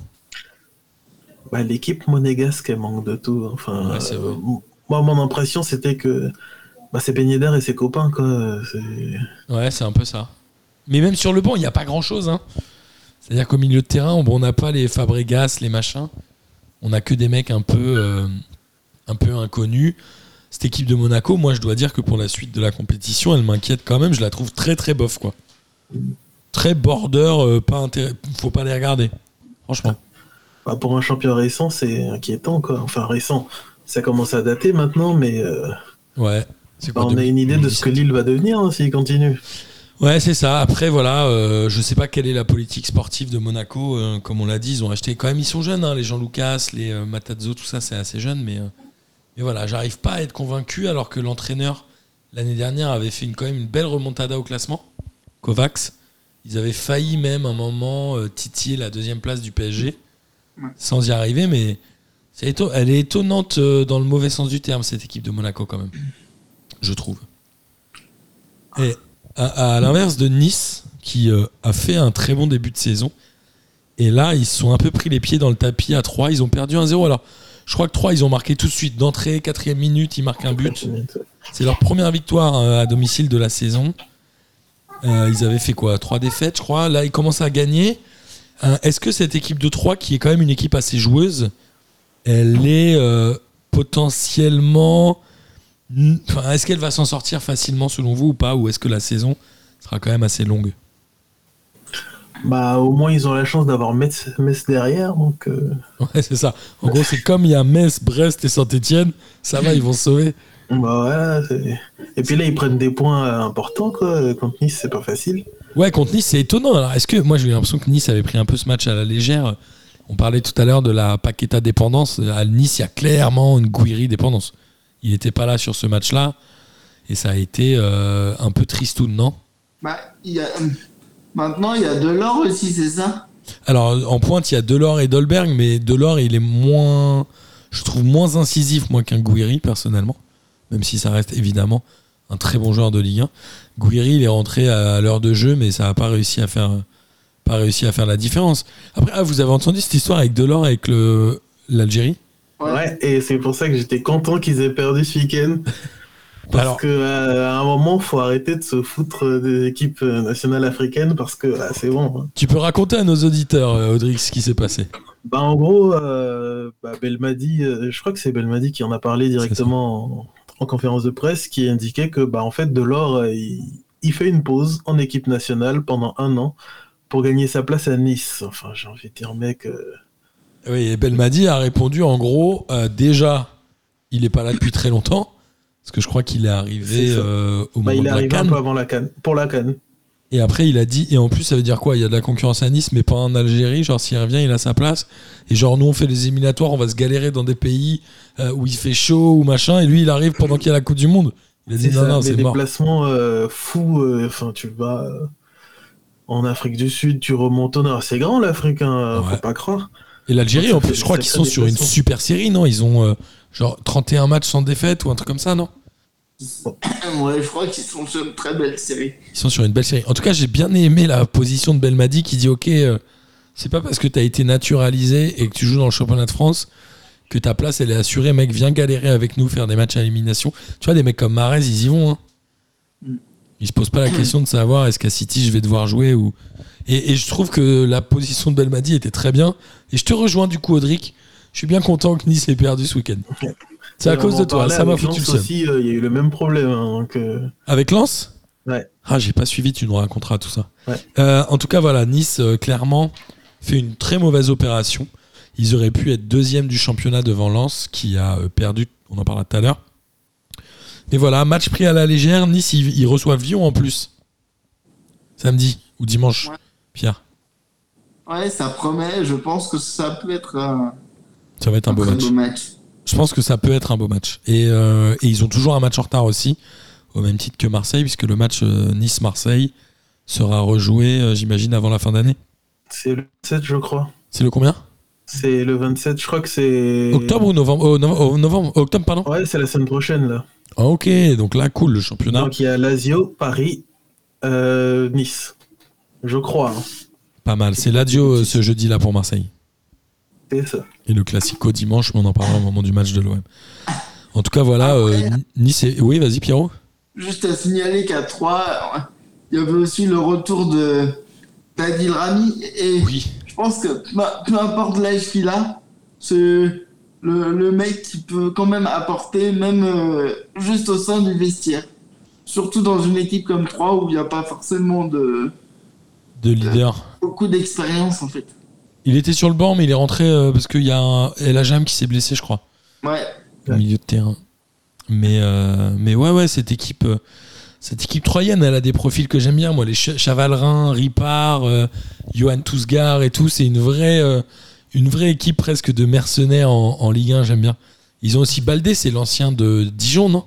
Bah, L'équipe monégasque, elle manque de tout. Enfin, Ouais, c'est vrai. euh, moi, mon impression, c'était que bah, c'est Yedder et ses copains, quoi. Ouais, c'est un peu ça. Mais même sur le banc, il n'y a pas grand chose. Hein. C'est-à-dire qu'au milieu de terrain, on n'a pas les Fabregas, les machins. On n'a que des mecs un peu, euh, un peu inconnus. Cette équipe de Monaco, moi, je dois dire que pour la suite de la compétition, elle m'inquiète quand même. Je la trouve très, très bof, quoi. Très border, euh, pas intérêt- faut pas les regarder. Franchement. Bah, pour un champion récent, c'est inquiétant, quoi. Enfin, récent. Ça commence à dater maintenant, mais euh, Ouais. C'est Bah, on a une idée de ce que 2017? Lille va devenir hein, s'il continue. Ouais, c'est ça. Après, voilà, euh, je sais pas quelle est la politique sportive de Monaco. euh, comme on l'a dit, ils ont acheté quand même, ils sont jeunes, hein, les Jean Lucas, les euh, Matazzo, tout ça, c'est assez jeune. Mais, mais voilà, j'arrive pas à être convaincu alors que l'entraîneur, l'année dernière, avait fait une, quand même une belle remontada au classement. Kovacs. Ils avaient failli même un moment euh, titiller la deuxième place du PSG Ouais. sans y arriver, mais éton- elle est étonnante euh, dans le mauvais sens du terme, cette équipe de Monaco, quand même. Je trouve. Et à, à l'inverse de Nice, qui euh, a fait un très bon début de saison, et là, ils se sont un peu pris les pieds dans le tapis à 3. Ils ont perdu 1-0. Alors, je crois que 3, ils ont marqué tout de suite. D'entrée, quatrième minute, ils marquent un but. C'est leur première victoire euh, à domicile de la saison. Euh, ils avaient fait quoi? Trois défaites, je crois. Là, ils commencent à gagner. Euh, Est-ce que cette équipe de 3, qui est quand même une équipe assez joueuse, elle est euh, potentiellement. Enfin, est-ce qu'elle va s'en sortir facilement selon vous ou pas? Ou est-ce que la saison sera quand même assez longue? Bah, au moins, ils ont la chance d'avoir Metz, Metz derrière. Donc, euh, Ouais, c'est ça. En gros, c'est comme il y a Metz, Brest et Saint-Etienne. Ça va, ils vont se sauver. bah, Et puis là, ils prennent des points euh, importants, quoi. Contre Nice, c'est pas facile. Ouais, contre Nice, c'est étonnant. Alors, est-ce que moi j'ai eu l'impression que Nice avait pris un peu ce match à la légère On parlait tout à l'heure de la Paqueta dépendance. À Nice, il y a clairement une Gouiri dépendance. Il n'était pas là sur ce match-là. Et ça a été euh, un peu tristoun, non? Bah, il y a... Maintenant, il y a Delors aussi, c'est ça? Alors, en pointe, il y a Delors et Dolberg, mais Delors, il est moins. Je trouve moins incisif, moi, qu'un Gouiri, personnellement. Même si ça reste évidemment un très bon joueur de Ligue 1. Gouiri, il est rentré à l'heure de jeu, mais ça n'a pas réussi à faire. Pas réussi à faire la différence. Après, ah, vous avez entendu cette histoire avec Delors avec l'Algérie? Ouais, et c'est pour ça que j'étais content qu'ils aient perdu ce week-end. Parce Alors- que euh, à un moment, faut arrêter de se foutre des équipes euh, nationales africaines parce que là, c'est bon. hein. Tu peux raconter à nos auditeurs, euh, Audrix, ce qui s'est passé Bah, en gros, euh, bah, Belmadi, euh, je crois que c'est Belmadi qui en a parlé directement en, en conférence de presse, qui indiquait que, bah, en fait, Delors, il, il fait une pause en équipe nationale pendant un an pour gagner sa place à Nice. Enfin, j'ai envie de dire, mec. Oui, et Belmadi a répondu en gros, déjà, il n'est pas là depuis très longtemps, parce que je crois qu'il est arrivé euh, au bah, moment il de est la arrivé un peu avant la canne, pour la canne. Et après, il a dit, et en plus, ça veut dire quoi? Il y a de la concurrence à Nice, mais pas en Algérie. Genre, s'il revient, il a sa place. Et genre, nous, on fait les éliminatoires, on va se galérer dans des pays euh, où il fait chaud ou machin. Et lui, il arrive pendant qu'il y a la Coupe du Monde. Il a dit, non, ça, non, des c'est mort. déplacements euh, fous. Enfin, tu vas en Afrique du Sud, tu remontes au nord. C'est grand l'Afrique, hein, Ouais. faut pas croire. Et l'Algérie, en plus, je crois des qu'ils sont sur une super série, non? Ils ont genre 31 matchs sans défaite ou un truc comme ça, non Ouais, je crois qu'ils sont sur une très belle série. Ils sont sur une belle série. En tout cas, j'ai bien aimé la position de Belmadi qui dit Ok, euh, c'est pas parce que tu as été naturalisé et que tu joues dans le championnat de France que ta place elle est assurée. Mec, viens galérer avec nous, faire des matchs à élimination. Tu vois, des mecs comme Marez, ils y vont. Hein. Ils se posent pas la question de savoir est-ce qu'à City je vais devoir jouer ou. Et, et je trouve que la position de Belmadi était très bien. Et je te rejoins du coup, Audric. Je suis bien content que Nice ait perdu ce week-end. C'est à cause de toi, ça m'a avec foutu le Lens seum. aussi, euh, il y a eu le même problème. hein, donc, euh, Avec Lens? Ouais. Ah, j'ai pas suivi, tu nous raconteras tout ça. Ouais. Euh, en tout cas, voilà, Nice, euh, clairement, fait une très mauvaise opération. Ils auraient pu être deuxième du championnat devant Lens, qui a perdu, on en parlera tout à l'heure. Mais voilà, match pris à la légère. Nice, ils, ils reçoivent Lyon en plus. Samedi ou dimanche, Ouais. Pierre? Ouais, ça promet. Je pense que ça peut être un, Ça va être un beau match. beau match. Je pense que ça peut être un beau match. Et, euh, et ils ont toujours un match en retard aussi, au même titre que Marseille, puisque le match euh, Nice-Marseille sera rejoué, euh, j'imagine, avant la fin d'année. c'est le 7, je crois. C'est le combien? C'est le 27, je crois que c'est. Octobre ou novembre? Oh, oh, novembre, Octobre, pardon? Ouais, c'est la semaine prochaine, là. Ah, ok, donc là, cool, le championnat. Donc il y a Lazio, Paris, euh, Nice. Je crois. hein. Pas mal. C'est l'Adio euh, ce jeudi-là pour Marseille. C'est ça. Et le Classico dimanche, mais on en parlera au moment du match de l'OM. En tout cas, voilà, euh, Après- Nice et... Oui, vas-y, Pierrot. Juste à signaler qu'à 3, il y avait aussi le retour de d'Adil Rami. Et Oui. je pense que peu, importe l'âge qu'il a, c'est le, le mec qui peut quand même apporter, même euh, juste au sein du vestiaire. Surtout dans une équipe comme 3 où il n'y a pas forcément de, De leader. beaucoup d'expérience en fait. Il était sur le banc, mais il est rentré euh, parce qu'il y a un El Ajam qui s'est blessé, je crois, Ouais, au milieu de terrain. Mais, euh, mais ouais, ouais, cette équipe, euh, cette équipe troyenne, elle a des profils que j'aime bien. Moi, les Ch- Chavalrin, Ripard, euh, Johan Tousgar et tout, c'est une vraie, euh, une vraie équipe presque de mercenaires en, en Ligue 1, j'aime bien. Ils ont aussi Baldé, c'est l'ancien de Dijon, non?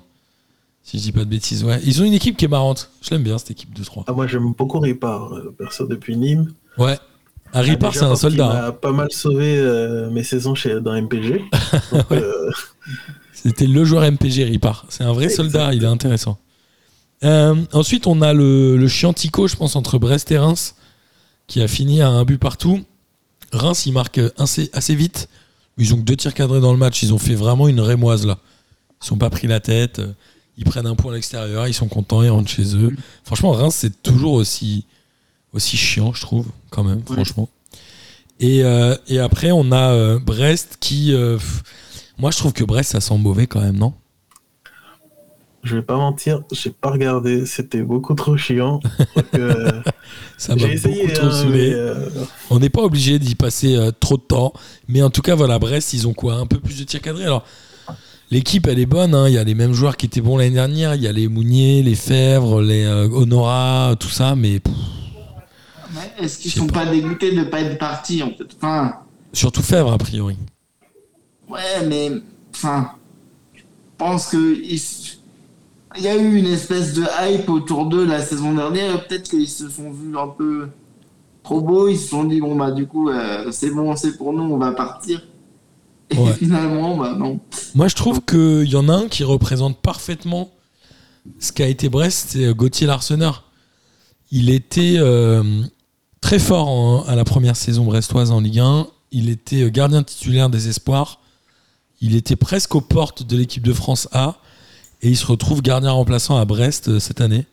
Si je dis pas de bêtises, ouais. Ils ont une équipe qui est marrante. Je l'aime bien, cette équipe de 3. Ah, moi, j'aime beaucoup Ripard, euh, perso, depuis Nîmes. Ouais. Ripard, Ah, c'est un parce qu'il soldat. hein. pas mal sauvé euh, mes saisons chez, dans MPG. Euh, C'était le joueur MPG Ripard. C'est un vrai soldat, il est intéressant. Euh, ensuite, on a le, le Chiantico, je pense, entre Brest et Reims, qui a fini à un but partout. Reims, il marque assez, assez vite. Ils ont que deux tirs cadrés dans le match. Ils ont fait vraiment une rémoise là. Ils sont pas pris la tête. Ils prennent un point à l'extérieur. Ils sont contents. Ils rentrent chez eux. Franchement, Reims, c'est toujours aussi, aussi chiant, je trouve, quand même, Oui. franchement. Et, euh, et après, on a euh, Brest qui. euh, pff, moi, je trouve que Brest, ça sent mauvais quand même, non? Je vais pas mentir, j'ai pas regardé. C'était beaucoup trop chiant. Ça m'a beaucoup trop hein, saoulé. On n'est pas obligé d'y passer trop de temps. Mais en tout cas, voilà, Brest, ils ont quoi? Un peu plus de tirs cadrés. Alors, l'équipe, elle est bonne. hein. Il y a les mêmes joueurs qui étaient bons l'année dernière. Il y a les Mounier, les Fèvres, les Honora, tout ça. Mais pff, Mais Est-ce qu'ils sont pas. pas. dégoûtés de pas être partis en fait Enfin, surtout Fèvres, a priori. ouais, mais enfin, je pense que il y a eu une espèce de hype autour d'eux la saison dernière. Peut-être qu'ils se sont vus un peu trop beaux. Ils se sont dit bon bah du coup euh, c'est bon, c'est pour nous, on va partir. Et Ouais. finalement bah non. Moi, je trouve qu'il y en a un qui représente parfaitement ce qu'a été Brest, c'est euh, Gauthier Larseneur. Il était euh, très fort en- à la première saison brestoise en Ligue 1. Il était euh, gardien titulaire des Espoirs. Il était presque aux portes de l'équipe de France A. Et il se retrouve gardien remplaçant à Brest euh, cette année.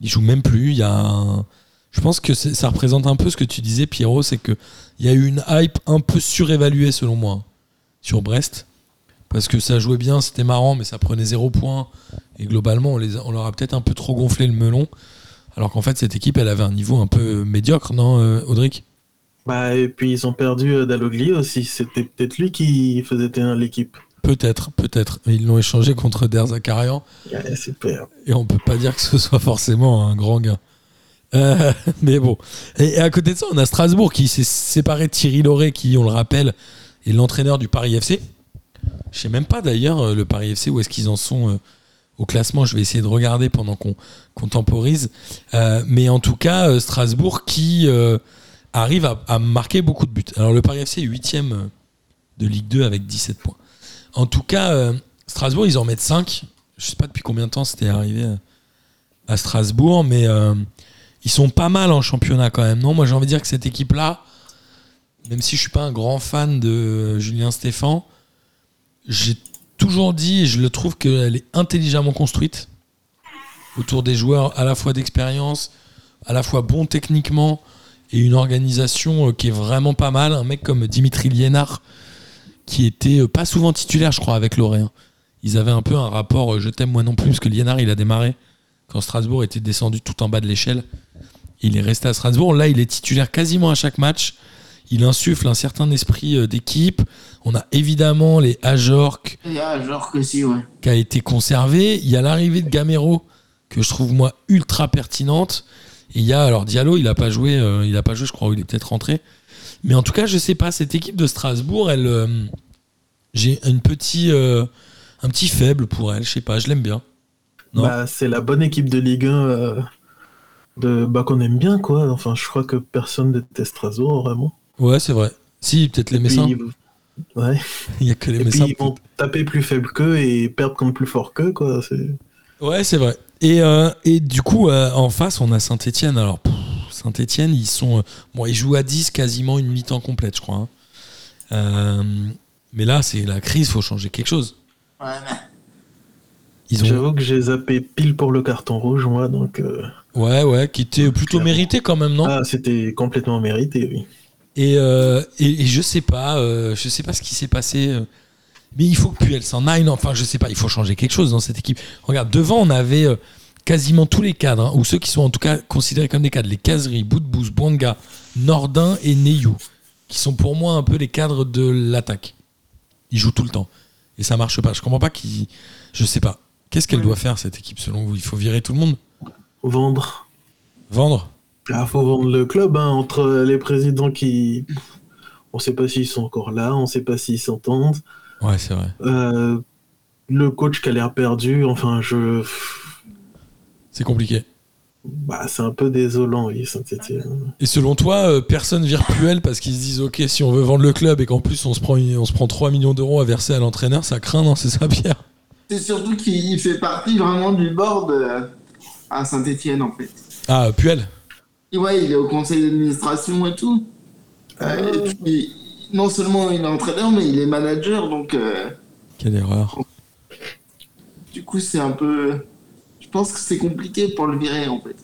Il joue même plus. Il y a Je pense que ça représente un peu ce que tu disais, Pierrot, c'est qu'il y a eu une hype un peu surévaluée selon moi hein, sur Brest parce que ça jouait bien, c'était marrant, mais ça prenait zéro point. Et globalement, on, les a- on leur a peut-être un peu trop gonflé le melon. Alors qu'en fait, cette équipe, elle avait un niveau un peu médiocre, non, euh, Audric? Bah, et puis ils ont perdu euh, Dalogli aussi. C'était peut-être lui qui faisait tenir l'équipe. Peut-être, peut-être. Ils l'ont échangé contre Der Zakarian. Ouais, super. Et on peut pas dire que ce soit forcément un grand gain. Euh, mais bon. Et, à côté de ça, on a Strasbourg qui s'est séparé de Thierry Lauré, qui, on le rappelle, est l'entraîneur du Paris FC. Je sais même pas d'ailleurs, le Paris FC, où est-ce qu'ils en sont au classement. Je vais essayer de regarder pendant qu'on temporise. Euh, mais en tout cas, euh, Strasbourg qui euh, arrive à, marquer beaucoup de buts. Alors le Paris FC est 8 de Ligue 2 avec 17 points. En tout cas, Strasbourg, ils en mettent 5. Je sais pas depuis combien de temps c'était arrivé à Strasbourg, mais ils sont pas mal en championnat quand même. Non, moi j'ai envie de dire que cette équipe-là, même si je suis pas un grand fan de Julien Stéphan, j'ai toujours dit, et je le trouve qu'elle est intelligemment construite autour des joueurs à la fois d'expérience, à la fois bons techniquement et une organisation euh, qui est vraiment pas mal. Un mec comme Dimitri Liénard, qui était euh, pas souvent titulaire, je crois, avec Lorient. Ils avaient un peu un rapport euh, je t'aime moi non plus, parce que Liénard, il a démarré quand Strasbourg était descendu tout en bas de l'échelle. Il est resté à Strasbourg. Là, il est titulaire quasiment à chaque match. Il insuffle un certain esprit d'équipe. On a évidemment les Ajorc Il y a genre que si ouais. qui a été conservé. Il y a l'arrivée de Gamero que je trouve moi ultra pertinente. Et il y a alors Diallo, il a pas joué, euh, il a pas joué, je crois, ou il est peut-être rentré. Mais en tout cas, je sais pas. Cette équipe de Strasbourg, elle, euh, j'ai une petit, euh, un petit faible pour elle. Je sais pas, je l'aime bien. Bah, c'est la bonne équipe de Ligue 1 euh, de, bah, qu'on aime bien, quoi. Enfin, je crois que personne déteste Strasbourg, vraiment. Ouais, c'est vrai. Si, peut-être les Messins. Ouais. Il y a que les Et puis ils vont taper plus faible qu'eux et perdre contre plus fort qu'eux, quoi. C'est... Ouais, c'est vrai. Et, euh, et du coup, euh, en face, on a Saint-Etienne. Alors, Saint-Etienne, ils sont. euh, bon, ils jouent à 10 quasiment une mi-temps complète, je crois. hein. Euh, mais là, c'est la crise, faut changer quelque chose. Ouais, mais Ils ont. J'avoue que j'ai zappé pile pour le carton rouge, moi, donc. euh, Ouais, ouais, qui était plutôt mérité quand même, non? Ah, c'était complètement mérité, oui. Et, euh, et, et je sais pas, euh, je sais pas ce qui s'est passé. euh, mais il faut que Puel s'en aille. non, Enfin, je sais pas, il faut changer quelque chose dans cette équipe. Regarde, devant, on avait euh, quasiment tous les cadres, hein, ou ceux qui sont en tout cas considérés comme des cadres. Les Caseries, Boudbous, Bouanga, Nordin et Neyou, qui sont pour moi un peu les cadres de l'attaque. Ils jouent tout le temps. Et ça marche pas. Je comprends pas qu'ils Je sais pas. Qu'est-ce qu'elle doit faire, cette équipe, selon vous? Il faut virer tout le monde? Vendre. Vendre? Il faut vendre le club hein, entre les présidents qui. On sait pas s'ils sont encore là, on sait pas s'ils s'entendent. Ouais, c'est vrai. Euh, le coach qui a l'air perdu, enfin, je. C'est compliqué. Bah, c'est un peu désolant, oui, Saint-Etienne. Et selon toi, euh, personne vire Puel parce qu'ils se disent ok, si on veut vendre le club et qu'en plus on se prend, on se prend 3 millions d'euros à verser à l'entraîneur, ça craint, non C'est ça, Pierre? C'est surtout qu'il fait partie vraiment du board euh, à Saint-Etienne, en fait. Ah, Puel? Ouais, il est au conseil d'administration et tout. Euh, et puis, non seulement il est entraîneur, mais il est manager, donc euh, Quelle erreur. du coup, c'est un peu. Je pense que c'est compliqué pour le virer, en fait.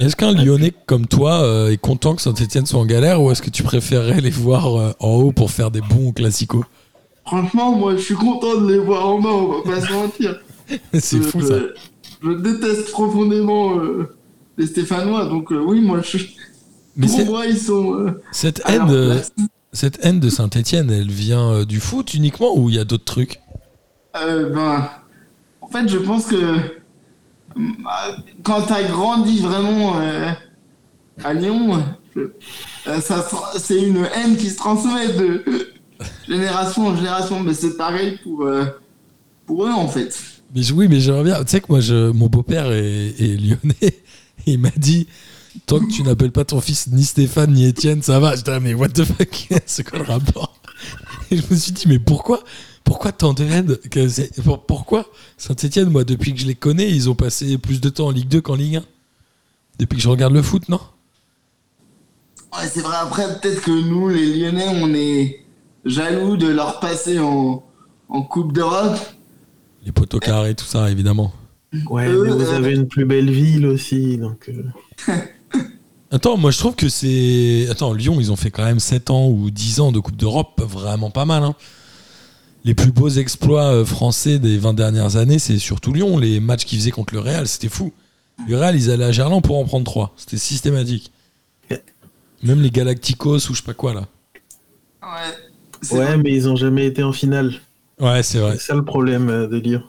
Est-ce qu'un Lyonnais comme toi euh, est content que Saint-Etienne soit en galère ou est-ce que tu préférerais les voir euh, en haut pour faire des bons classicos Franchement, moi, je suis content de les voir en bas, on va pas se mentir. C'est Je- fou ça. Je, déteste profondément euh, les Stéphanois, donc euh, oui, moi, je, Mais pour moi, ils sont. euh, cette haine, euh, cette haine de Saint-Etienne, elle vient du foot uniquement ou il y a d'autres trucs? Ben, en fait, je pense que quand tu as grandi vraiment à Lyon, c'est une haine qui se transmet de génération en génération, mais c'est pareil pour, pour eux en fait. Mais oui, mais j'aimerais bien. Tu sais que moi, je, mon beau-père est, est lyonnais. Il m'a dit Tant que tu n'appelles pas ton fils ni Stéphane ni Étienne, ça va. J'étais là, mais what the fuck? C'est quoi le rapport? Et je me suis dit Mais pourquoi? Pourquoi tant de haine Pourquoi Saint-Etienne, moi, depuis que je les connais, ils ont passé plus de temps en Ligue 2 qu'en Ligue 1 Depuis que je regarde le foot, non? Ouais, c'est vrai, après, peut-être que nous, les Lyonnais, on est jaloux de leur passer en, en Coupe d'Europe. Les poteaux carrés, tout ça, évidemment. Ouais, Euh, mais vous euh, avez une plus belle ville aussi, donc. euh, Attends, moi je trouve que c'est. Attends, Lyon, ils ont fait quand même 7 ans ou 10 ans de Coupe d'Europe, vraiment pas mal. hein. Les plus beaux exploits français des 20 dernières années, c'est surtout Lyon. Les matchs qu'ils faisaient contre le Real, c'était fou. Le Real, ils allaient à Gerland pour en prendre 3. C'était systématique. Même les Galacticos ou je sais pas quoi là. Ouais, Ouais, vrai. mais ils ont jamais été en finale. Ouais, c'est vrai. C'est ça le problème de Lyon.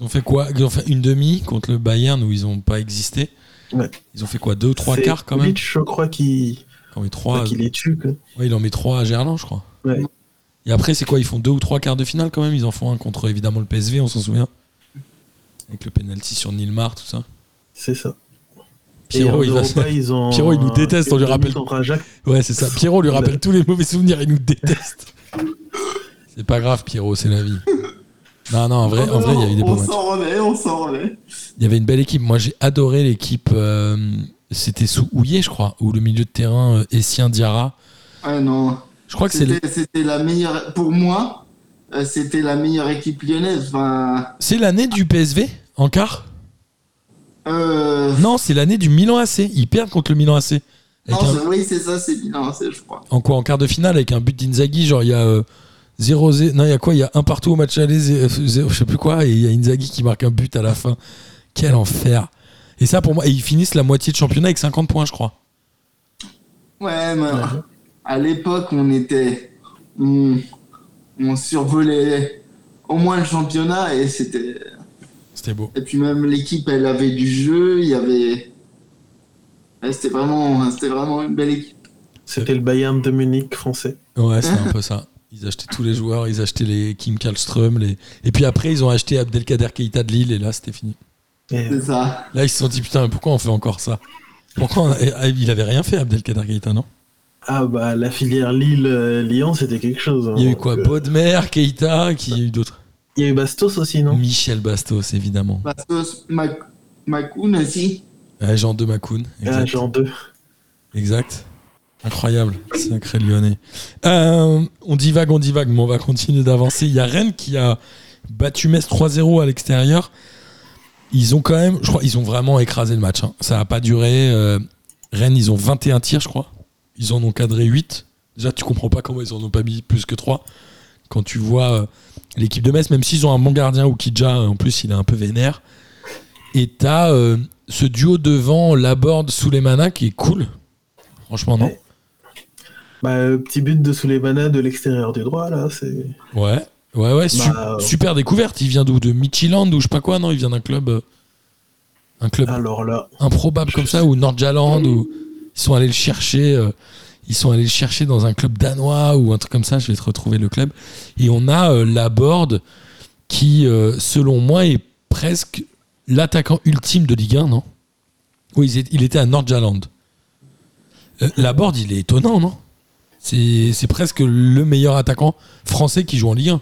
Ils ont fait quoi? Ils ont fait une demi contre le Bayern où ils ont pas existé? Ouais. Ils ont fait quoi? Deux ou trois quarts quand même? Je crois, qui, Quand met trois. les tue. quoi. Ouais, il en met 3 à Gerland, je crois. Ouais. Et après, c'est quoi? Ils font deux ou trois quarts de finale quand même? Ils en font un contre évidemment le PSV, on s'en souvient. Avec le penalty sur Nilmar, tout ça. C'est ça. Pierrot, il va ils ont Pierrot, il nous déteste, on lui rappelle. Ouais, c'est ça. Pierrot lui rappelle tous les mauvais souvenirs, il nous déteste. C'est pas grave, Pierrot, c'est la vie. Non, non, en vrai, en vrai, il y a eu des beaux on matchs. s'en remet, on s'en remet. Il y avait une belle équipe. Moi, j'ai adoré l'équipe. euh, C'était sous Houillet, je crois, ou le milieu de terrain euh, Essien Diarra. Ouais, non. Je crois que C'était c'était la meilleure. Pour moi, euh, c'était la meilleure équipe lyonnaise. Enfin, c'est l'année du PSV en quart? Euh, Non, c'est l'année du Milan AC. Ils perdent contre le Milan AC. Non, un- oui, c'est ça, c'est bien, c'est, je crois. En quoi En quart de finale avec un but d'Inzaghi, genre il y a euh, 0 0 Non, il y a quoi? Il y a un partout au match aller, zé- euh, zéro- je sais plus quoi, et il y a Inzaghi qui marque un but à la fin. Quel enfer Et ça pour moi, et ils finissent la moitié de championnat avec 50 points, je crois. Ouais, mais à l'époque, on était. On, on survolait au moins le championnat et c'était. C'était beau. Et puis même l'équipe, elle avait du jeu, il y avait. Ouais, c'était vraiment, c'était vraiment une belle équipe. C'était le Bayern de Munich français. Ouais, c'est un peu ça. Ils achetaient tous les joueurs, ils achetaient les Kim Kallström, les... et puis après ils ont acheté Abdelkader Keita de Lille, et là c'était fini. Et, C'est ça. Là ils se sont dit putain, mais pourquoi on fait encore ça? Pourquoi a- ah, Il avait rien fait Abdelkader Keita, non? Ah bah la filière Lille-Lyon, c'était quelque chose. hein. Il y a eu quoi? Bodmer, Keita, qui y a eu d'autres? Il y a eu Bastos aussi, non? Michel Bastos, évidemment. Bastos, Mac, Macoun aussi. Ouais, Jean de Macoun. Ah, genre 2. exact. Incroyable. Sacré lyonnais. Euh, on divague, on divague, mais on va continuer d'avancer. Il y a Rennes qui a battu Metz 3-0 à l'extérieur. Ils ont quand même, je crois, ils ont vraiment écrasé le match. hein. Ça n'a pas duré. euh, Rennes, ils ont 21 tirs, je crois. Ils en ont cadré 8. Déjà, tu comprends pas comment ils en ont pas mis plus que 3. Quand tu vois euh, l'équipe de Metz, même s'ils ont un bon gardien, Oukidja, en plus, il est un peu vénère. Et t'as euh, ce duo devant Laborde, Souleymana qui est cool. Franchement, non. Bah, euh, petit but de Souleymana de l'extérieur du droit, là, c'est. Ouais. Ouais, ouais, su- Bah, euh, super découverte. Il vient d'où? De Midtjylland ou je sais pas quoi Non, il vient d'un club. euh, un club Alors là, improbable comme ça, ou Nordjylland, où ils sont allés le chercher. euh, ils sont allés le chercher dans un club danois ou un truc comme ça. Je vais te retrouver le club. Et on a euh, Laborde qui, euh, selon moi, est presque l'attaquant ultime de Ligue 1, non? Oui, il était à Nordjylland. Euh, Laborde, il est étonnant, non? C'est presque le meilleur attaquant français qui joue en Ligue 1.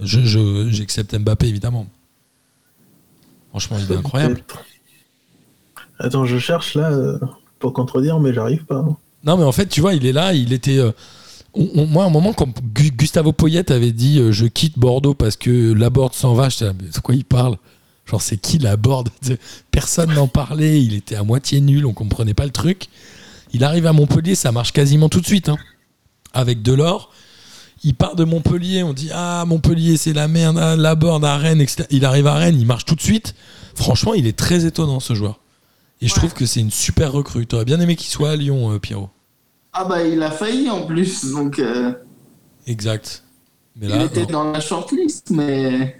Je- je- J'accepte Mbappé, évidemment. Franchement, il est incroyable. Attends, je cherche là euh, pour contredire, mais j'arrive pas. hein. Non, mais en fait, tu vois, il est là, il était. euh, on- on- moi, à un moment, quand Gu- Gustavo Poyet avait dit euh, Je quitte Bordeaux parce que Laborde s'en va, là, mais de quoi il parle? Genre, c'est qui Laborde Personne n'en parlait, il était à moitié nul, on comprenait pas le truc. Il arrive à Montpellier, ça marche quasiment tout de suite. hein. Avec Delors, il part de Montpellier, on dit Ah, Montpellier, c'est la merde, ah, Laborde à Rennes, etc. Il arrive à Rennes, il marche tout de suite. Franchement, il est très étonnant, ce joueur. Et je Ouais. trouve que c'est une super recrue. T'aurais bien aimé qu'il soit à Lyon, euh, Pierrot. Ah bah il a failli en plus, donc euh, Exact. Mais il était non. dans la shortlist, mais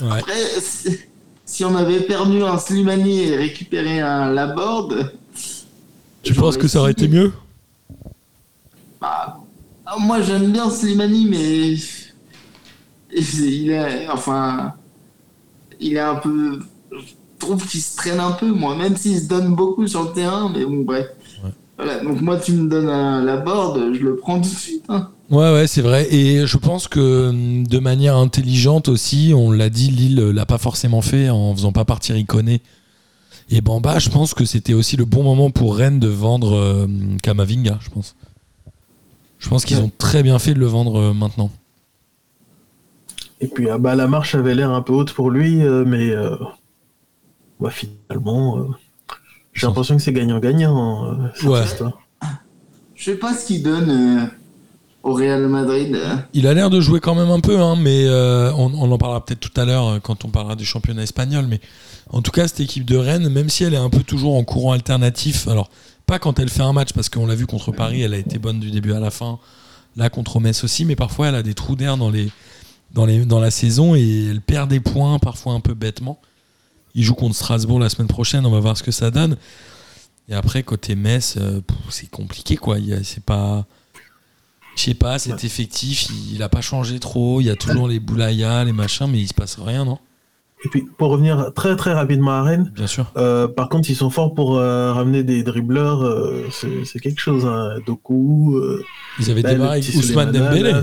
Ouais. après, si, si on avait perdu un Slimani et récupéré un Laborde... tu penses que ça aurait été mieux? Bah, ah, moi j'aime bien Slimani, mais il est, enfin, il est un peu, je trouve qu'il se traîne un peu, moi, même s'il se donne beaucoup sur le terrain, mais bon, bref. Ouais. Voilà, donc moi tu me donnes un, la board, je le prends tout de suite. hein. Ouais, ouais, c'est vrai. Et je pense que de manière intelligente aussi, on l'a dit, Lille l'a pas forcément fait en faisant pas partir Iconé. Et Bamba, je pense que c'était aussi le bon moment pour Rennes de vendre euh, Kamavinga, je pense. Je pense qu'ils ont très bien fait de le vendre euh, maintenant. Et puis, ah bah, la marche avait l'air un peu haute pour lui, euh, mais euh, bah, finalement, euh, j'ai l'impression que c'est gagnant-gagnant, euh, cette Ouais. histoire. Je sais pas ce qu'il donne euh, au Real Madrid. Il a l'air de jouer quand même un peu, hein, mais euh, on, on en parlera peut-être tout à l'heure quand on parlera du championnat espagnol. Mais en tout cas, cette équipe de Rennes, même si elle est un peu toujours en courant alternatif, alors pas quand elle fait un match, parce qu'on l'a vu contre Paris, elle a été bonne du début à la fin. Là, contre Metz aussi, mais parfois elle a des trous d'air dans, les, dans, les, dans la saison et elle perd des points, parfois un peu bêtement. Il joue contre Strasbourg la semaine prochaine, on va voir ce que ça donne. Et après, côté Metz, euh, c'est compliqué, quoi. Il y a- C'est pas. Je sais pas, cet effectif, il a pas changé trop. Il y a toujours les Boulaya, les machins, mais il se passe rien, non? Et puis, pour revenir très très rapidement à Rennes, Bien sûr. euh, par contre, ils sont forts pour euh, ramener des dribbleurs, euh, c'est quelque chose. Hein. Doku, Ils avaient là, démarré Ousmane Dembélé. là,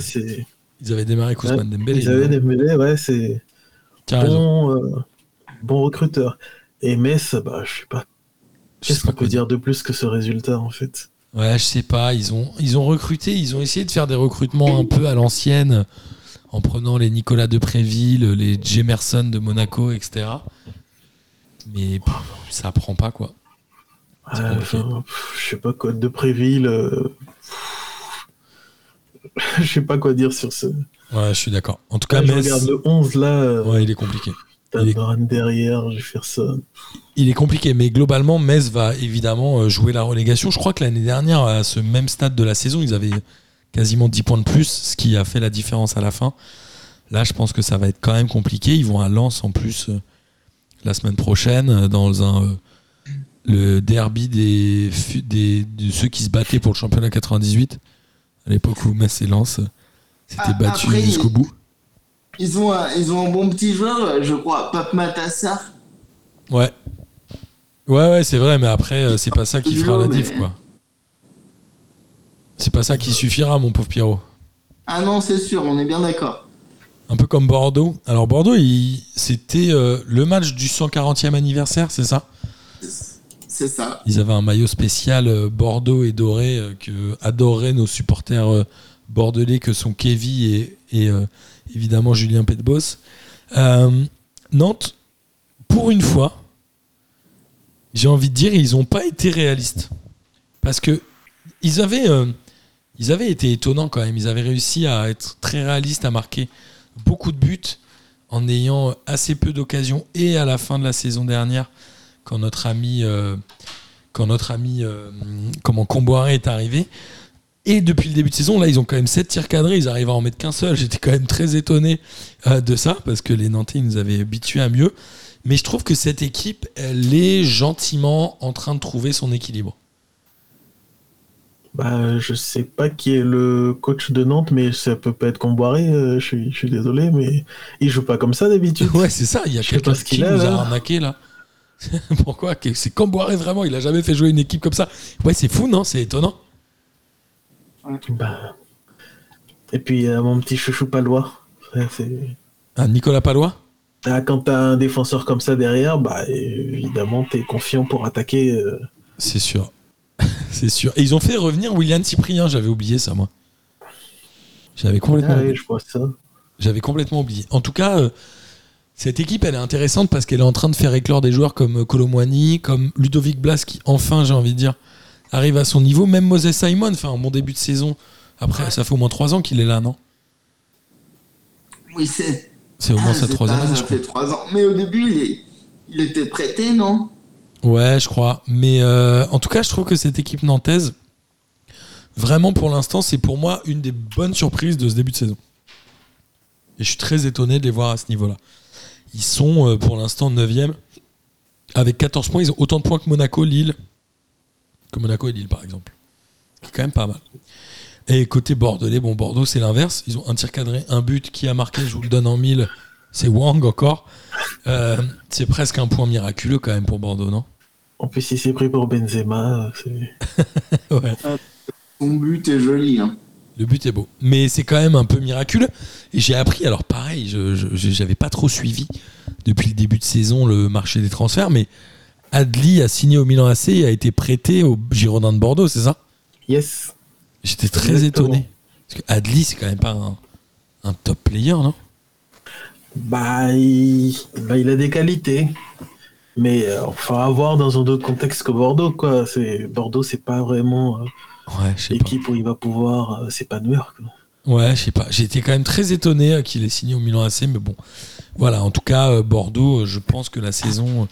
Ils avaient démarré avec Ousmane Dembélé. Ils avaient Dembélé, ouais, c'est bon, bon recruteur. Et Metz, bah, je sais pas. Qu'est-ce qu'on peut dire de plus que ce résultat, en fait? Ouais, je sais pas. Ils ont, ils ont recruté, ils ont essayé de faire des recrutements un peu à l'ancienne, en prenant les Nicolas de Préville, les Jemerson de Monaco, etc. Mais pff, ça prend pas, quoi. C'est Ouais, compliqué. enfin, pff, je sais pas quoi, de Préville. euh, je sais pas quoi dire sur ce. Ouais, je suis d'accord. En tout cas, Quand je Metz, regarde le 11 là, euh, ouais, il est compliqué. il est-. Il est compliqué, mais globalement, Metz va évidemment euh, jouer la relégation. Je crois que l'année dernière, à ce même stade de la saison, ils avaient quasiment 10 points de plus, ce qui a fait la différence à la fin. Là, je pense que ça va être quand même compliqué. Ils vont à Lens en plus euh, la semaine prochaine euh, dans un euh, le derby des, de ceux qui se battaient pour le championnat 98 à l'époque où Metz et Lens s'étaient Ah, battus jusqu'au bout. Ils ont, un, ils ont un bon petit joueur, je crois, Pape Matassar. Ouais. Ouais, ouais, c'est vrai, mais après, c'est pas ça qui fera la diff, quoi. C'est pas ça qui suffira, mon pauvre Pierrot. Ah non, c'est sûr, on est bien d'accord. Un peu comme Bordeaux. Alors, Bordeaux, il- c'était euh, le match du 140e anniversaire, c'est ça? C'est ça. Ils avaient un maillot spécial euh, Bordeaux et doré euh, que adoraient nos supporters bordelais que sont Kevin et, et, évidemment Julien Petbos. Nantes, pour une fois, j'ai envie de dire, ils n'ont pas été réalistes. Parce que ils avaient, ils avaient été étonnants quand même. Ils avaient réussi à être très réalistes, à marquer beaucoup de buts en ayant assez peu d'occasions. Et à la fin de la saison dernière, quand notre ami, euh, quand notre ami euh, Comboiré est arrivé, Et depuis le début de saison, là, ils ont quand même 7 tirs cadrés, ils arrivent à en mettre qu'un seul. J'étais quand même très étonné euh, de ça, parce que les Nantais nous avaient habitués à mieux. Mais je trouve que cette équipe, elle est gentiment en train de trouver son équilibre. Bah, je sais pas qui est le coach de Nantes, mais ça peut pas être Comboiré, euh, je, suis, je suis désolé, mais il joue pas comme ça d'habitude. Ouais, c'est ça, il y a quelqu'un pas ce qui qu'il a, nous a là. arnaqué là. Pourquoi? C'est Camboiré vraiment, il a jamais fait jouer une équipe comme ça. Ouais, c'est fou, non? C'est étonnant. Bah. Et puis euh, mon petit chouchou palois. Ah, Nicolas Palois? Ah, quand t'as un défenseur comme ça derrière, bah évidemment t'es confiant pour attaquer. euh. C'est sûr. c'est sûr. Et ils ont fait revenir William Cyprien, j'avais oublié ça, moi. J'avais complètement, Ah oublié. ouais, je vois ça. J'avais complètement oublié. En tout cas, euh, cette équipe, elle est intéressante parce qu'elle est en train de faire éclore des joueurs comme euh, Colomwani, comme Ludovic Blas, qui enfin, j'ai envie de dire, arrive à son niveau. Même Moses Simon, enfin, un bon début de saison. Après, ça fait au moins trois ans qu'il est là, non? Oui, c'est. C'est au moins Ah, sa troisième année, je Ça fait trois ans. Mais au début, il, est- il était prêté, non? Ouais, je crois. Mais euh, en tout cas, je trouve que cette équipe nantaise, vraiment pour l'instant, c'est pour moi une des bonnes surprises de ce début de saison. Et je suis très étonné de les voir à ce niveau-là. Ils sont euh, pour l'instant 9e. Avec 14 points, ils ont autant de points que Monaco, Lille. Que Monaco et Lille, par exemple. C'est quand même pas mal. Et côté bordelais, bon, Bordeaux, c'est l'inverse. Ils ont un tir cadré, un but qui a marqué, je vous le donne en mille. C'est Wang encore. Euh, c'est presque un point miraculeux quand même pour Bordeaux, non? En plus, il s'est pris pour Benzema. c'est- Ouais. Son but est joli. Hein. Le but est beau. Mais c'est quand même un peu miraculeux. Et j'ai appris, alors pareil, je j'avais pas trop suivi depuis le début de saison le marché des transferts, mais Adli a signé au Milan AC et a été prêté au Girondin de Bordeaux, c'est ça? Yes. J'étais très Exactement. étonné. Parce que Adli, c'est quand même pas un, un top player, non? Bah il... bah, il a des qualités. Mais euh, enfin, à voir dans un autre contexte que Bordeaux, quoi. C'est Bordeaux, c'est pas vraiment euh, Ouais, l'équipe où il va pouvoir euh, s'épanouir. quoi. Ouais, je sais pas. J'ai été quand même très étonné euh, qu'il ait signé au Milan AC, mais bon. Voilà, en tout cas, euh, Bordeaux, euh, je pense que la saison euh,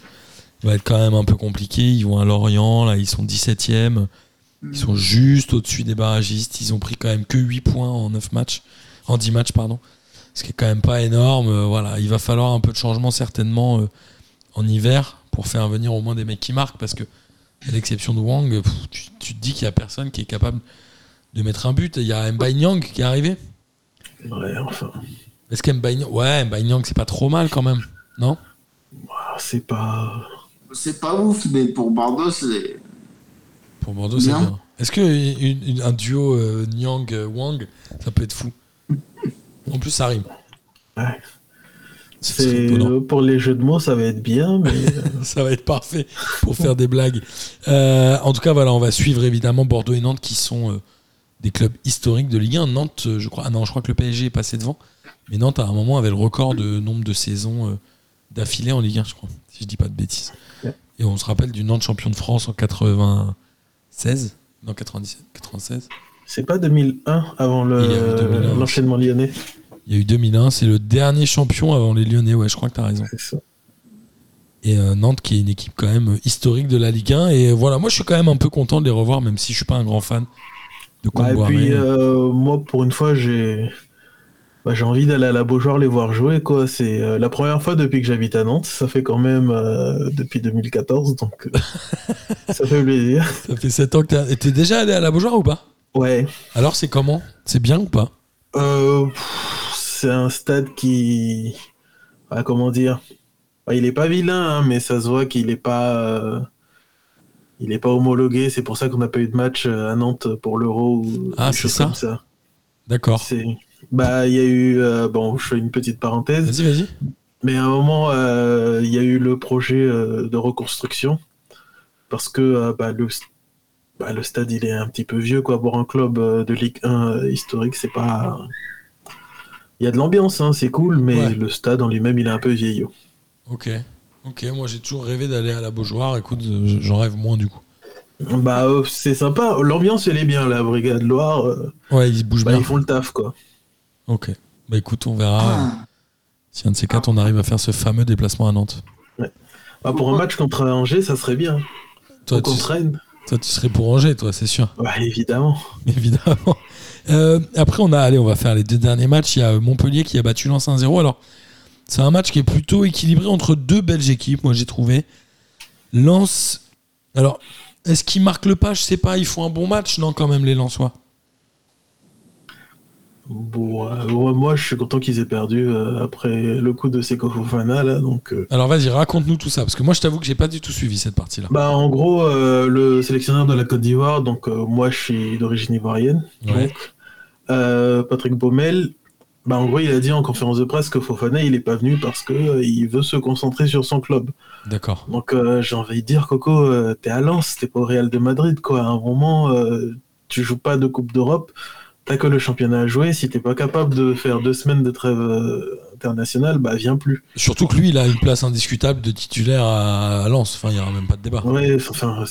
va être quand même un peu compliquée. Ils vont à Lorient, là, ils sont 17e. Ils sont juste au-dessus des barragistes. Ils ont pris quand même que 8 points en 9 matchs, en 10 matchs, pardon. Ce qui est quand même pas énorme. Euh, Voilà, il va falloir un peu de changement certainement euh, en hiver pour faire venir au moins des mecs qui marquent parce que à l'exception de Wang, euh, pff, tu, tu te dis qu'il y a personne qui est capable de mettre un but. Il y a Mbaye Nyang qui est arrivé. Ouais, enfin, Est-ce qu'Mbaye Nyang, ouais, Mbaye Nyang, c'est pas trop mal quand même, non? C'est pas. C'est pas ouf, mais pour Bordeaux, c'est. Pour Bordeaux, c'est Bien. bien. Est-ce que une- une- un duo euh, Nyang euh, Wang, ça peut être fou? En plus, ça rime. Ouais. C'est euh, pour les jeux de mots, ça va être bien, mais euh, Ça va être parfait pour faire des blagues. Euh, en tout cas, voilà, on va suivre évidemment Bordeaux et Nantes qui sont euh, des clubs historiques de Ligue 1. Nantes, je crois, ah non, je crois que le PSG est passé devant, mais Nantes à un moment avait le record de nombre de saisons euh, d'affilée en Ligue 1, je crois, si je dis pas de bêtises. Ouais. Et on se rappelle du Nantes champion de France en 96, non 97, 96. C'est pas 2001 avant Il y a eu 2001 le- aussi. l'enchaînement lyonnais. Il y a eu 2001, c'est le dernier champion avant les Lyonnais. Ouais, je crois que tu as raison. Ça. Et euh, Nantes qui est une équipe quand même historique de la Ligue 1. Et voilà, moi je suis quand même un peu content de les revoir, même si je suis pas un grand fan de Ouais, et puis euh, moi, pour une fois, j'ai bah, j'ai envie d'aller à la Beaujoire les voir jouer. quoi. C'est euh, la première fois depuis que j'habite à Nantes. Ça fait quand même euh, depuis 2014, donc euh, ça fait plaisir. Ça fait 7 ans que et t'es déjà allé à la Beaujoire ou pas? Ouais. Alors c'est comment? C'est bien ou pas? Euh, c'est un stade qui, ah, comment dire, il est pas vilain, hein, mais ça se voit qu'il est pas, euh, il est pas homologué. C'est pour ça qu'on n'a pas eu de match euh, à Nantes pour l'Euro ou Ah, c'est ça comme ça. D'accord. C'est, bah, il y a eu, euh, bon, je fais une petite parenthèse, Vas-y, vas-y. mais à un moment, euh, il y a eu le projet de reconstruction parce que bah, le, bah, le stade il est un petit peu vieux quoi pour un club euh, de Ligue 1 euh, historique, c'est pas. Il y a de l'ambiance, hein, c'est cool, mais Ouais. le stade en lui-même il est un peu vieillot. Ok. Ok, moi j'ai toujours rêvé d'aller à la Beaujoire. Écoute, j'en rêve moins du coup. Bah euh, c'est sympa, l'ambiance elle est bien, la Brigade Loire, euh, Ouais, ils bougent bah, bien. ils font le taf quoi. Ok. Bah écoute, on verra Ah, si un de ces quatre on arrive à faire ce fameux déplacement à Nantes. Bah, pour un match contre Angers, ça serait bien. Toi, qu'on tu- traîne. Toi, tu serais pour Angers, toi, c'est sûr. Ouais, évidemment. Évidemment. Euh, après, on a, allez, on va faire les deux derniers matchs. Il y a Montpellier qui a battu Lens 1-0. Alors, c'est un match qui est plutôt équilibré entre deux belles équipes, moi j'ai trouvé. Lens. Alors, est-ce qu'ils marquent le pas? Je sais pas. Ils font un bon match, non, quand même, les Lensois? Bon, euh, moi, je suis content qu'ils aient perdu euh, après le coup de Seko Fofana, là, donc... euh, Alors, vas-y, raconte-nous tout ça. Parce que moi, je t'avoue que j'ai pas du tout suivi cette partie-là. Bah, en gros, le sélectionneur de la Côte d'Ivoire, donc moi, je suis d'origine ivoirienne, Ouais. donc, Patrick Baumel, bah, en gros, il a dit en conférence de presse que Fofana, il est pas venu parce que il veut se concentrer sur son club. D'accord. Donc, j'ai envie de dire, Coco, t'es à Lens, t'es pas au Real de Madrid, quoi. À un moment, tu joues pas de Coupe d'Europe, t'as que le championnat à jouer. Si t'es pas capable de faire deux semaines de trêve euh, internationale, bah, viens plus. Surtout que lui, il a une place indiscutable de titulaire à, Lens. Enfin, il n'y aura même pas de débat. Ouais, enfin.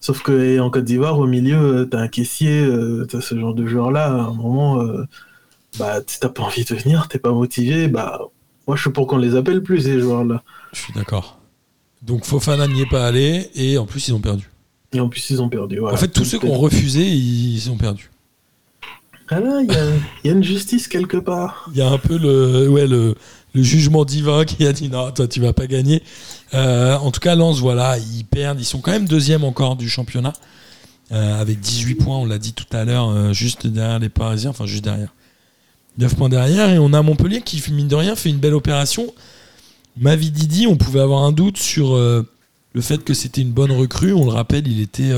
Sauf que en Côte d'Ivoire, au milieu, euh, t'as un caissier, euh, t'as ce genre de joueur-là. À un moment, bah, t'as pas envie de venir, t'es pas motivé, bah, moi, je suis pour qu'on les appelle plus, ces joueurs-là. Je suis d'accord. Donc, Fofana n'y est pas allé. Et en plus, ils ont perdu. Et en plus, ils ont perdu. voilà. En fait, tous ceux qui ont refusé, ils ont perdu. Ah il y a, une justice quelque part. Il y a un peu le, jugement divin qui a dit non, toi tu vas pas gagner. Euh, en tout cas, Lens, voilà, ils perdent. Ils sont quand même deuxième encore du championnat euh, avec 18 points, on l'a dit tout à l'heure, euh, juste derrière les Parisiens, enfin juste derrière. 9 points derrière. Et on a Montpellier qui, mine de rien, fait une belle opération. Mavi Didi, on pouvait avoir un doute sur le fait que c'était une bonne recrue. On le rappelle, il était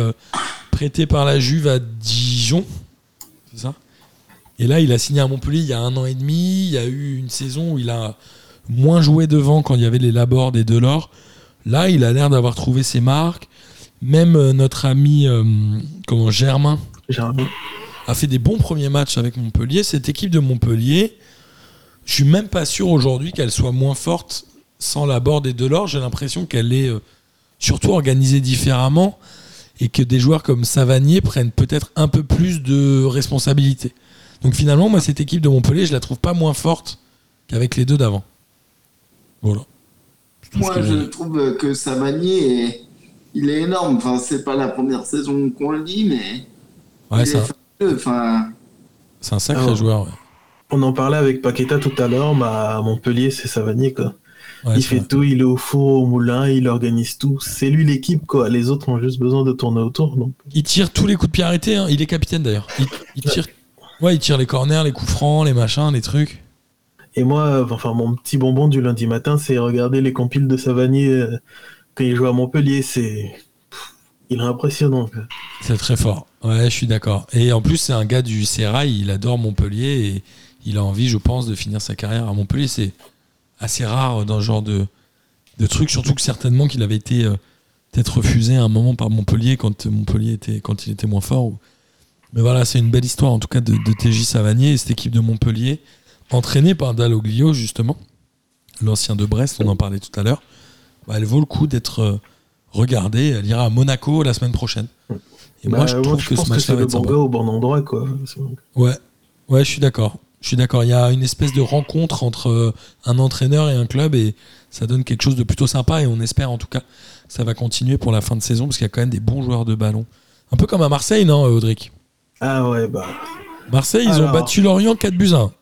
prêté par la Juve à Dijon. C'est ça? Et là, il a signé à Montpellier il y a un an et demi. Il y a eu une saison où il a moins joué devant quand il y avait les Laborde et Delors. Là, il a l'air d'avoir trouvé ses marques. Même euh, notre ami euh, comment, Germain a fait des bons premiers matchs avec Montpellier. Cette équipe de Montpellier, je suis même pas sûr aujourd'hui qu'elle soit moins forte sans Laborde et Delors. J'ai l'impression qu'elle est euh, surtout organisée différemment et que des joueurs comme Savanier prennent peut-être un peu plus de responsabilités. Donc finalement, moi, cette équipe de Montpellier, je la trouve pas moins forte qu'avec les deux d'avant. Voilà. Moi, je trouve que Savanier, est... il est énorme. Enfin, c'est pas la première saison qu'on le dit, mais Ouais, il c'est est un. Enfin, c'est un sacré joueur. ouais. On en parlait avec Paqueta tout à l'heure, bah, à Montpellier, c'est Savanier, quoi. Ouais, il fait vrai. tout, il est au four, au moulin, il organise tout. C'est lui l'équipe, quoi. Les autres ont juste besoin de tourner autour, donc. Il tire tous les coups de pied arrêtés. hein. Il est capitaine d'ailleurs. Il, il tire. Ouais, il tire les corners, les coups francs, les machins, les trucs. Et moi, euh, enfin, mon petit bonbon du lundi matin, c'est regarder les compiles de Savanier euh, quand il joue à Montpellier. C'est. Il est impressionnant. C'est très fort. Ouais, je suis d'accord. Et en plus, c'est un gars du Sérail. Il adore Montpellier et il a envie, je pense, de finir sa carrière à Montpellier. C'est assez rare dans ce genre de, de truc. Surtout que certainement qu'il avait été euh, peut-être refusé à un moment par Montpellier quand Montpellier était quand il était moins fort. ou- Mais voilà, c'est une belle histoire en tout cas de, de TJ Savanier et cette équipe de Montpellier, entraînée par Dalloglio justement, l'ancien de Brest, on en parlait tout à l'heure. Bah, elle vaut le coup d'être euh, regardée. Elle ira à Monaco la semaine prochaine. Et moi, Bah, je trouve que pense ce match-là va le être bon sympa. gars au bon endroit, quoi. Ouais, ouais, je suis d'accord. Je suis d'accord. Il y a une espèce de rencontre entre euh, un entraîneur et un club et ça donne quelque chose de plutôt sympa et on espère en tout cas que ça va continuer pour la fin de saison parce qu'il y a quand même des bons joueurs de ballon. Un peu comme à Marseille, non, Audric? Ah ouais, bah. Marseille, ils ont battu Lorient 4 buts à 1.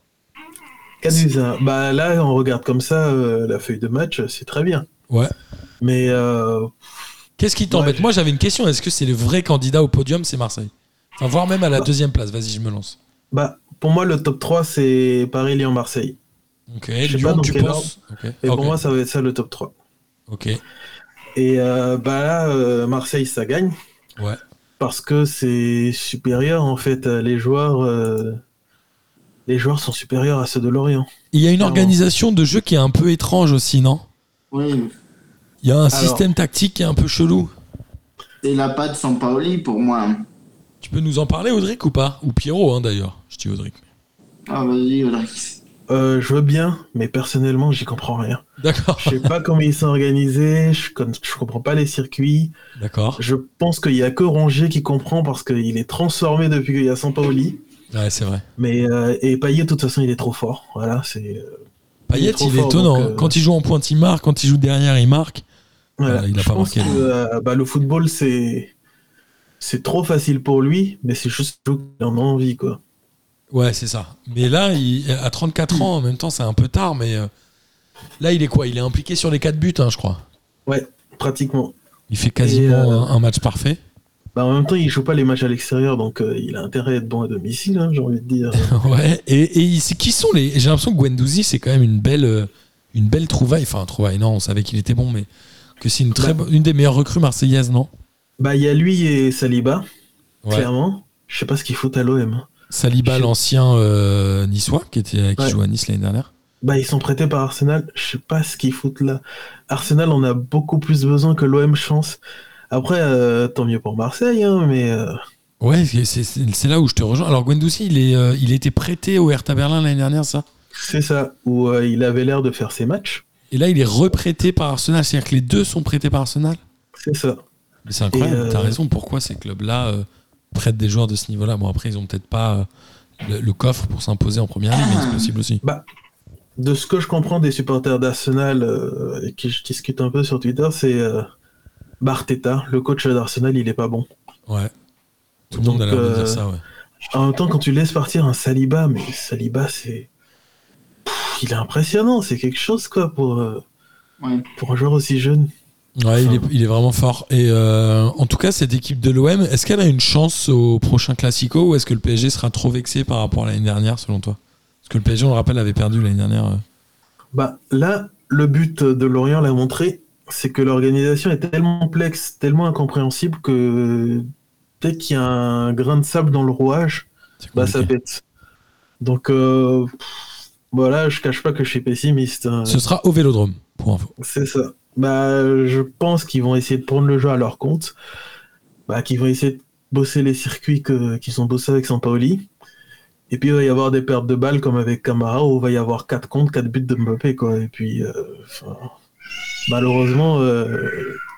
Caduza. Bah là, on regarde comme ça euh, la feuille de match, c'est très bien. Ouais. Mais euh, Qu'est-ce qui t'embête? Ouais, Moi, j'avais une question. Est-ce que c'est le vrai candidat au podium C'est Marseille? Enfin, voire même à la Bah. deuxième place. Vas-y, je me lance. bah, pour moi, le top 3, c'est Paris-Lyon-Marseille. Ok, Je sais Lyon, pas tu penses? Et pour moi, ça va être ça le top 3. ok. Et euh, bah là, euh, Marseille, ça gagne. Ouais. Parce que c'est supérieur, en fait. euh, Les joueurs, euh, les joueurs sont supérieurs à ceux de Lorient. Il y a une Clairement. organisation de jeu qui est un peu étrange aussi, non? Oui, Il y a un Alors. système tactique qui est un peu chelou. c'est la patte Sampaoli pour moi. Tu peux nous en parler, Audric, ou pas? Ou Pierrot, hein, d'ailleurs. Je dis Audric. Ah, vas-y, Audrey. Euh, je veux bien, mais personnellement, j'y comprends rien. D'accord. Je sais pas comment ils sont organisés, je, je comprends pas les circuits. D'accord. Je pense qu'il y a que Rongier qui comprend parce qu'il est transformé depuis qu'il y a Sampaoli. Ouais, c'est vrai. Mais euh, et Payet, de toute façon, il est trop fort. Voilà, c'est. euh, Payet, il est fort, étonnant. donc, euh, Quand il joue en pointe, il marque. Quand il joue derrière, il marque. voilà. Voilà, il a Je pas pense marqué, que, euh, bah, le football, c'est c'est trop facile pour lui, mais c'est juste qu'il en a envie, quoi. Ouais, c'est ça. Mais là, il, à 34 ans, en même temps, c'est un peu tard, mais euh, là, il est quoi? Il est impliqué sur les 4 buts, hein, je crois. Ouais, pratiquement. Il fait quasiment euh, un, match parfait. Bah, en même temps, il joue pas les matchs à l'extérieur, donc euh, il a intérêt à être bon à domicile, hein, j'ai envie de dire. Ouais. Et, et qui sont les J'ai l'impression que Guendouzi, c'est quand même une belle, une belle trouvaille. Enfin, trouvaille. Non, on savait qu'il était bon, mais que c'est une très, Bah. une des meilleures recrues marseillaises, non? Bah, il y a lui et Saliba, Ouais. clairement. Je sais pas ce qu'ils foutent à l'OM. Saliba, l'ancien euh, niçois, qui était, qui Ouais. jouait à Nice l'année dernière. Bah, ils sont prêtés par Arsenal. Je sais pas ce qu'ils foutent là. Arsenal en a beaucoup plus besoin que l'OM, pense. Après, euh, tant mieux pour Marseille, hein, mais euh, Ouais, c'est- là où je te rejoins. Alors Guendouzi, il, est, il été prêté au Hertha Berlin l'année dernière, ça? C'est ça. Où il avait l'air de faire ses matchs. Et là, il est reprêté par Arsenal. C'est-à-dire que les deux sont prêtés par Arsenal? C'est ça. Mais c'est incroyable, t'as raison. Pourquoi ces clubs-là prêtent des joueurs de ce niveau-là Bon, après, ils ont peut-être pas euh, le, le coffre pour s'imposer en première ligne, mais c'est possible aussi. De ce que je comprends des supporters d'Arsenal euh, et qui je discute un peu sur Twitter, c'est euh, bah, Arteta, le coach d'Arsenal, il est pas bon. Ouais. Tout le monde a Donc, l'air de euh, dire ça, ouais. En même temps, quand tu laisses partir un Saliba, mais Saliba, c'est. Il est impressionnant, c'est quelque chose, quoi, pour, euh, Ouais. pour un joueur aussi jeune. Ouais, il est, il est vraiment fort. Et euh, en tout cas, cette équipe de l'OM, est-ce qu'elle a une chance au prochain Classico ou est-ce que le PSG sera trop vexé par rapport à l'année dernière, selon toi? Parce que le PSG, on le rappelle, avait perdu l'année dernière. euh. Bah, là, le but de Lorient l'a montré, c'est que l'organisation est tellement complexe, tellement incompréhensible que dès qu'il y a un grain de sable dans le rouage, bah ça pète. Donc euh, pff, voilà, je cache pas que je suis pessimiste. hein. Ce sera au Vélodrome, pour info. C'est ça. Bah, je pense qu'ils vont essayer de prendre le jeu à leur compte, bah, qu'ils vont essayer de bosser les circuits que- qu'ils ont bossé avec Sampaoli. Et puis il va y avoir des pertes de balles comme avec Camara où il va y avoir 4 comptes, 4 buts de Mbappé quoi. Et puis euh, malheureusement, euh,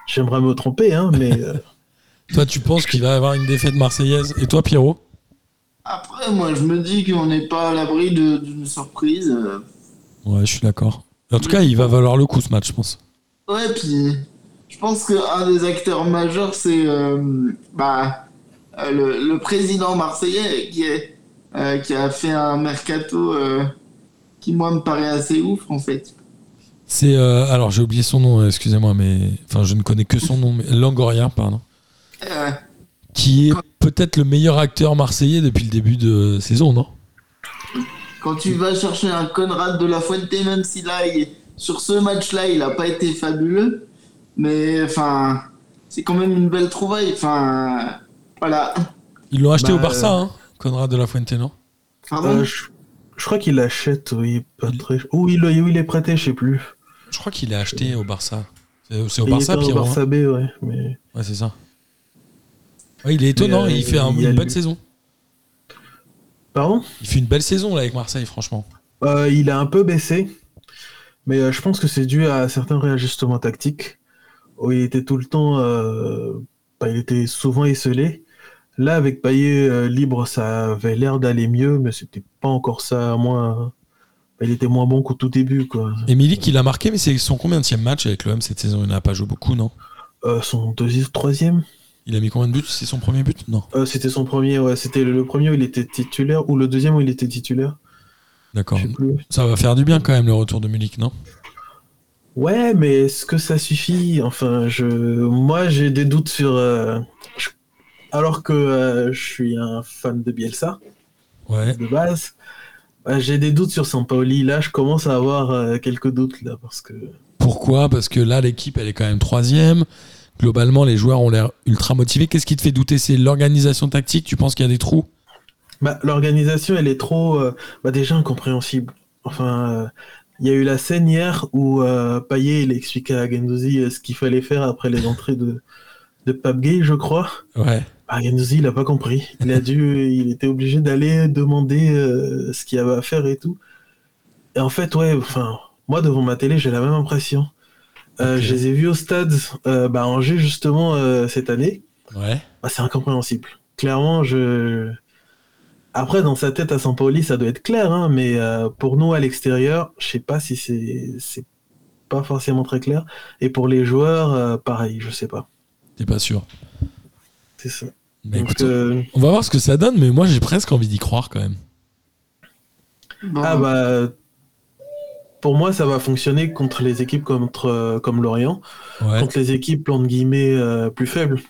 j'aimerais me tromper, hein, mais euh, Toi, tu penses qu'il va y avoir une défaite marseillaise Et toi, Pierrot? Après, moi, je me dis qu'on n'est pas à l'abri d'une surprise. Ouais, je suis d'accord. En tout cas, il va valoir le coup ce match, je pense. Ouais, puis je pense qu'un des acteurs majeurs, c'est euh, bah, euh, le, le président marseillais qui, est, euh, qui a fait un mercato euh, qui, moi, me paraît assez ouf, en fait. C'est alors j'ai oublié son nom, excusez-moi, mais enfin je ne connais que son nom, mais Langoria, pardon, qui est peut-être le meilleur acteur marseillais depuis le début de saison, non? Quand tu vas chercher un Conrad de la Fuente, même si là, il- sur ce match-là, il n'a pas été fabuleux, mais enfin, c'est quand même une belle trouvaille. Enfin, voilà. Ils l'ont acheté Bah, au Barça, hein, Conrad de la Fuente, non? Pardon? Euh, je, je crois qu'il l'achète, oui, pas très. Où il, où il est prêté, je sais plus. Je crois qu'il est acheté au Barça. C'est au Il Barça, au Pierrot. hein Barça B, ouais, mais. Ouais, c'est ça. Ouais, il est étonnant, Mais, euh, il fait un- il une le- bonne saison. Pardon? Il fait une belle saison là avec Marseille, franchement. Euh, il a un peu baissé, mais euh, je pense que c'est dû à certains réajustements tactiques où il était tout le temps, euh, bah, il était souvent esselé. Là, avec Payet euh, libre, ça avait l'air d'aller mieux, mais c'était pas encore ça. Moins, bah, il était moins bon qu'au tout début, quoi. Et Milik, il a marqué, mais c'est son combien de match avec l'OM cette saison? Il n'a pas joué beaucoup, non? Euh, son deuxième, troisième, Il a mis combien de buts? C'est son premier but? Non. Euh, c'était son premier. Ouais, c'était le, le premier où il était titulaire ou le deuxième où il était titulaire. D'accord. Ça va faire du bien quand même le retour de Milik, non? Ouais, mais est-ce que ça suffit? Enfin, je, moi, j'ai des doutes sur. euh, Alors que euh, je suis un fan de Bielsa Ouais. de base, bah, j'ai des doutes sur Sampaoli. Là, je commence à avoir euh, quelques doutes là parce que. Pourquoi? Parce que là, l'équipe, elle est quand même troisième. Globalement, les joueurs ont l'air ultra motivés. Qu'est-ce qui te fait douter? C'est l'organisation tactique? Tu penses qu'il y a des trous? Bah, l'organisation, elle est trop, euh, bah, déjà incompréhensible. Enfin, euh, il y a eu la scène hier où euh, Payet il expliquait à Gendouzi euh, ce qu'il fallait faire après les entrées de, de Pape Gay, je crois. Ouais. Bah, Gendouzi, il a pas compris. Il a dû, il était obligé d'aller demander ce qu'il y avait à faire et tout. Et en fait, ouais, enfin, moi devant ma télé, j'ai la même impression. Je les ai vus au stade, bah, Angers justement cette année. Ouais. Bah, c'est incompréhensible. Clairement, je. Après, dans sa tête à Saint-Pauli, ça doit être clair, hein, mais euh, pour nous à l'extérieur, je sais pas si c'est pas forcément très clair. Et pour les joueurs, euh, pareil, je sais pas. T'es pas sûr C'est ça. Bah, Donc, écoute, euh, On va voir ce que ça donne, mais moi j'ai presque envie d'y croire quand même. Ah bah, pour moi, ça va fonctionner contre les équipes contre, euh, comme Lorient, Ouais. contre les équipes entre guillemets euh, plus faibles.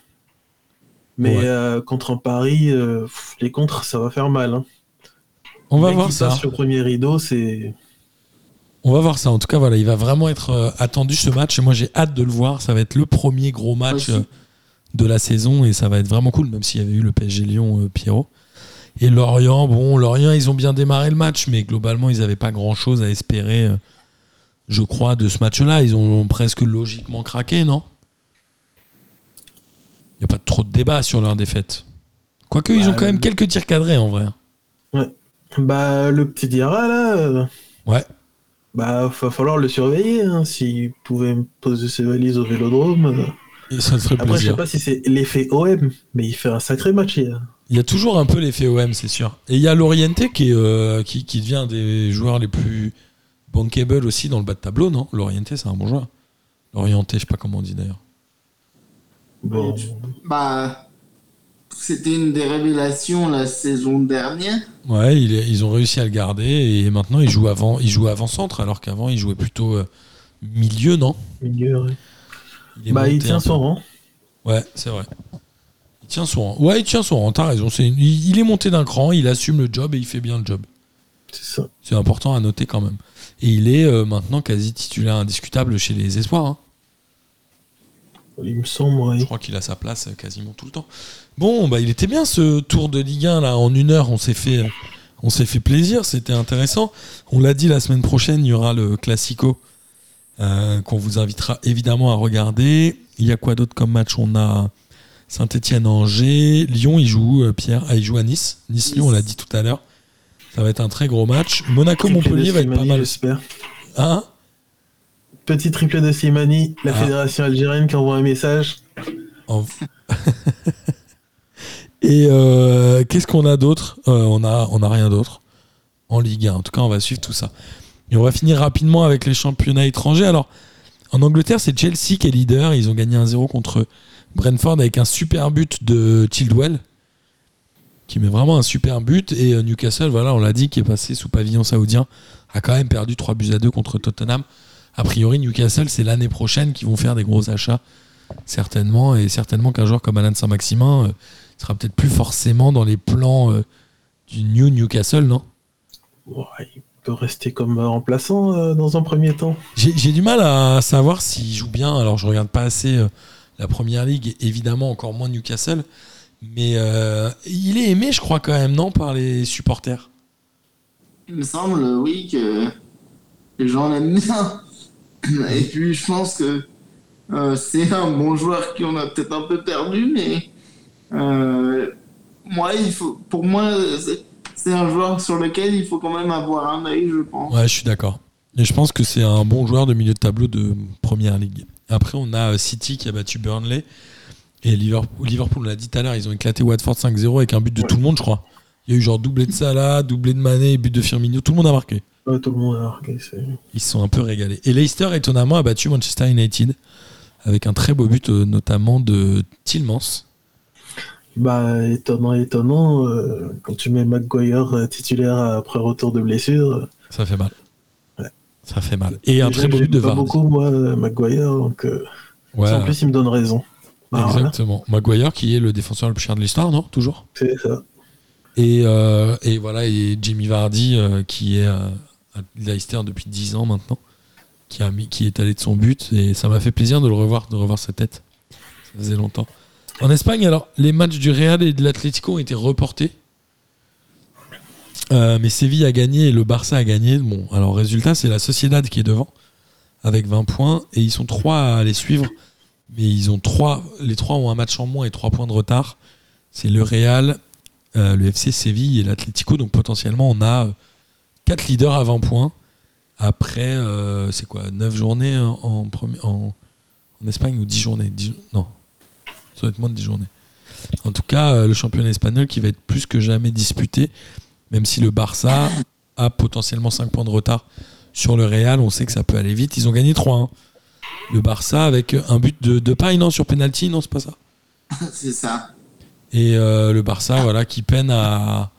Mais Ouais. euh, contre un Paris, euh, pff, les contres, ça va faire mal. hein. On va voir ça. passe sur le premier rideau, c'est On va voir ça. En tout cas, voilà, il va vraiment être euh, attendu ce match et moi j'ai hâte de le voir. Ça va être le premier gros match euh, de la saison et ça va être vraiment cool, même s'il y avait eu le PSG Lyon euh, Pierrot. Et Lorient, bon, Lorient, ils ont bien démarré le match, mais globalement, ils n'avaient pas grand chose à espérer, je crois, de ce match-là. Ils ont presque logiquement craqué, non? N'y a pas trop de débat sur leur défaite. Quoique, ils Bah, ont quand même quelques tirs cadrés en vrai. bah le petit Diarra là. euh, Ouais. Bah, va falloir le surveiller. Hein, S'il pouvait poser ses valises au vélodrome. euh. Et ça Après, je sais pas si c'est l'effet OM, mais il fait un sacré match hier. Il y a toujours un peu l'effet OM, c'est sûr. Et il y a Loriente qui, euh, qui, qui devient un des joueurs les plus bankable aussi dans le bas de tableau, non? Loriente, c'est un bon joueur. Lorienté, je sais pas comment on dit d'ailleurs. Bon, bah, c'était une des révélations la saison dernière. Ouais, il est- ils ont réussi à le garder et maintenant il joue avant, il joue avant centre alors qu'avant il jouait plutôt euh, milieu, non? Milieu, ouais. il Bah, il tient son rang. Ouais, c'est vrai. Il tient son rang. Ouais, il tient son rang. T'as raison. C'est une- il, il est monté d'un cran, il assume le job et il fait bien le job. C'est ça. C'est important à noter quand même. Et il est euh, maintenant quasi titulaire indiscutable chez les espoirs. hein. Il me semble, Je crois qu'il a sa place euh, quasiment tout le temps. Bon, bah il était bien ce tour de Ligue 1 là en une heure. On s'est fait, euh, on s'est fait plaisir. C'était intéressant. On l'a dit la semaine prochaine, il y aura le Classico euh, qu'on vous invitera évidemment à regarder. Il y a quoi d'autre comme match? On a Saint-Étienne-Angers, Lyon. Il joue euh, Pierre, ah, il joue à Nice. Nice-Lyon, on l'a dit tout à l'heure. Ça va être un très gros match. Monaco-Montpellier va être pas mal. j'espère. Hein? Petit triplé de Slimani, la Ah. fédération algérienne qui envoie un message. En- Et euh, qu'est-ce qu'on a d'autre? Euh, On a, on a rien d'autre en Ligue 1. En tout cas, on va suivre tout ça. Et on va finir rapidement avec les championnats étrangers. Alors, en Angleterre, c'est Chelsea qui est leader. Ils ont gagné 1-0 contre Brentford avec un super but de Childwell, qui met vraiment un super but. Et euh, Newcastle, voilà, on l'a dit, qui est passé sous pavillon saoudien, a quand même perdu 3 buts à 2 contre Tottenham. A priori, Newcastle, c'est l'année prochaine qu'ils vont faire des gros achats certainement, et certainement qu'un joueur comme Alan Saint-Maximin euh, sera peut-être plus forcément dans les plans euh, du New Newcastle, non? Ouais, il peut rester comme remplaçant euh, dans un premier temps. J'ai du mal à savoir s'il joue bien. Alors, je regarde pas assez euh, la première ligue, évidemment encore moins Newcastle, mais euh, il est aimé, je crois, quand même, non, par les supporters? Il me semble, oui, que les gens l'aiment bien. Et puis, je pense que euh, c'est un bon joueur qui on a peut-être un peu perdu, mais euh, moi, il faut, pour moi, c'est- un joueur sur lequel il faut quand même avoir un œil, je pense. Ouais, je suis d'accord. Et je pense que c'est un bon joueur de milieu de tableau de première ligue. Après, on a euh, City qui a battu Burnley. Et Liverpool, Liverpool on l'a dit tout à l'heure, ils ont éclaté Watford 5-0 avec un but de tout le monde, je crois. Il y a eu genre doublé de Salah, doublé de Mané, but de Firmino. Tout le monde a marqué. Ouais, tout le monde a marqué. c'est- Ils sont un peu régalés. Et Leicester, étonnamment, a battu Manchester United avec un très beau but, euh, notamment de Tillmans. Bah, étonnant, étonnant. euh, quand tu mets Maguire euh, titulaire après retour de blessure. Ça fait mal. Ouais. Ça fait mal. Et un très beau but de Vardy. beaucoup, moi, Maguire. Donc, Ouais, en plus, il me donne raison. Bah, voilà, exactement. Maguire, qui est le défenseur le plus cher de l'histoire, non Toujours? C'est ça. Et, euh, et voilà, et Jimmy Vardy, euh, qui est euh, à depuis 10 ans maintenant, qui, a mis, qui est allé de son but, et ça m'a fait plaisir de le revoir, de revoir sa tête. Ça faisait longtemps. En Espagne, alors, les matchs du Real et de l'Atlético ont été reportés. Euh, mais Séville a gagné et le Barça a gagné. Bon, alors résultat, c'est la Sociedad qui est devant avec 20 points et ils sont trois à les suivre. Mais ils ont trois, les trois ont un match en moins et trois points de retard. C'est le Real, euh, le FC Séville et l'Atlético. Donc potentiellement, on a 4 leaders à 20 points. Après, euh, c'est quoi 9 journées en, en, en- en Espagne ou 10 journées? 10 Non, ça doit être moins de 10 journées. En tout cas, euh, le championnat espagnol qui va être plus que jamais disputé, même si le Barça a potentiellement 5 points de retard sur le Real. On sait que ça peut aller vite. Ils ont gagné 3-1. Le Barça avec un but de, de paille, non Sur penalty, non, c'est pas ça. c'est ça. Et euh, le Barça, voilà, qui peine à,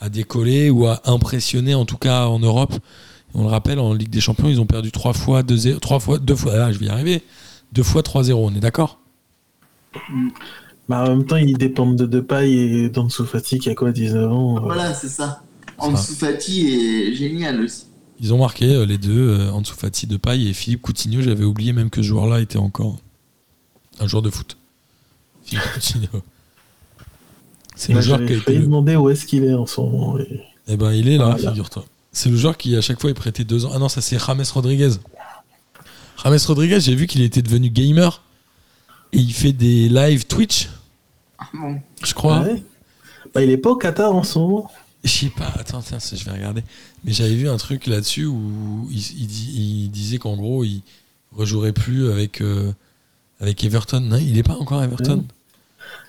à décoller ou à impressionner, en tout cas en Europe. On le rappelle, en Ligue des Champions, ils ont perdu trois fois, deux, trois fois, deux fois, ah, je vais y arriver, deux fois 3-0, on est d'accord? Bah, en même temps, ils dépendent de Depay et d'Ansu Fati qui a quoi, 19 ans euh, Voilà, c'est ça. Ansu Fati est génial aussi. Ils ont marqué euh, les deux, euh, Ansu Fati de paille et Philippe Coutinho. J'avais oublié même que ce joueur-là était encore un joueur de foot. Philippe Coutinho. C'est bah, le joueur qui a été. le- demander où est-ce qu'il est en ce moment. et- Eh ben, il est là, Voilà. figure-toi. C'est le joueur qui, à chaque fois, est prêté deux ans. Ah non, ça, c'est James Rodriguez. James Rodriguez, j'ai vu qu'il était devenu gamer. Et il fait des live Twitch, Ah bon. je crois. Ouais. Bah, il est pas au Qatar en ce moment. Je sais pas, attends, tiens, je vais regarder. Mais j'avais vu un truc là-dessus où il, il dit- il disait qu'en gros, il rejouerait plus avec, euh, avec Everton. Non, il est pas encore à Everton.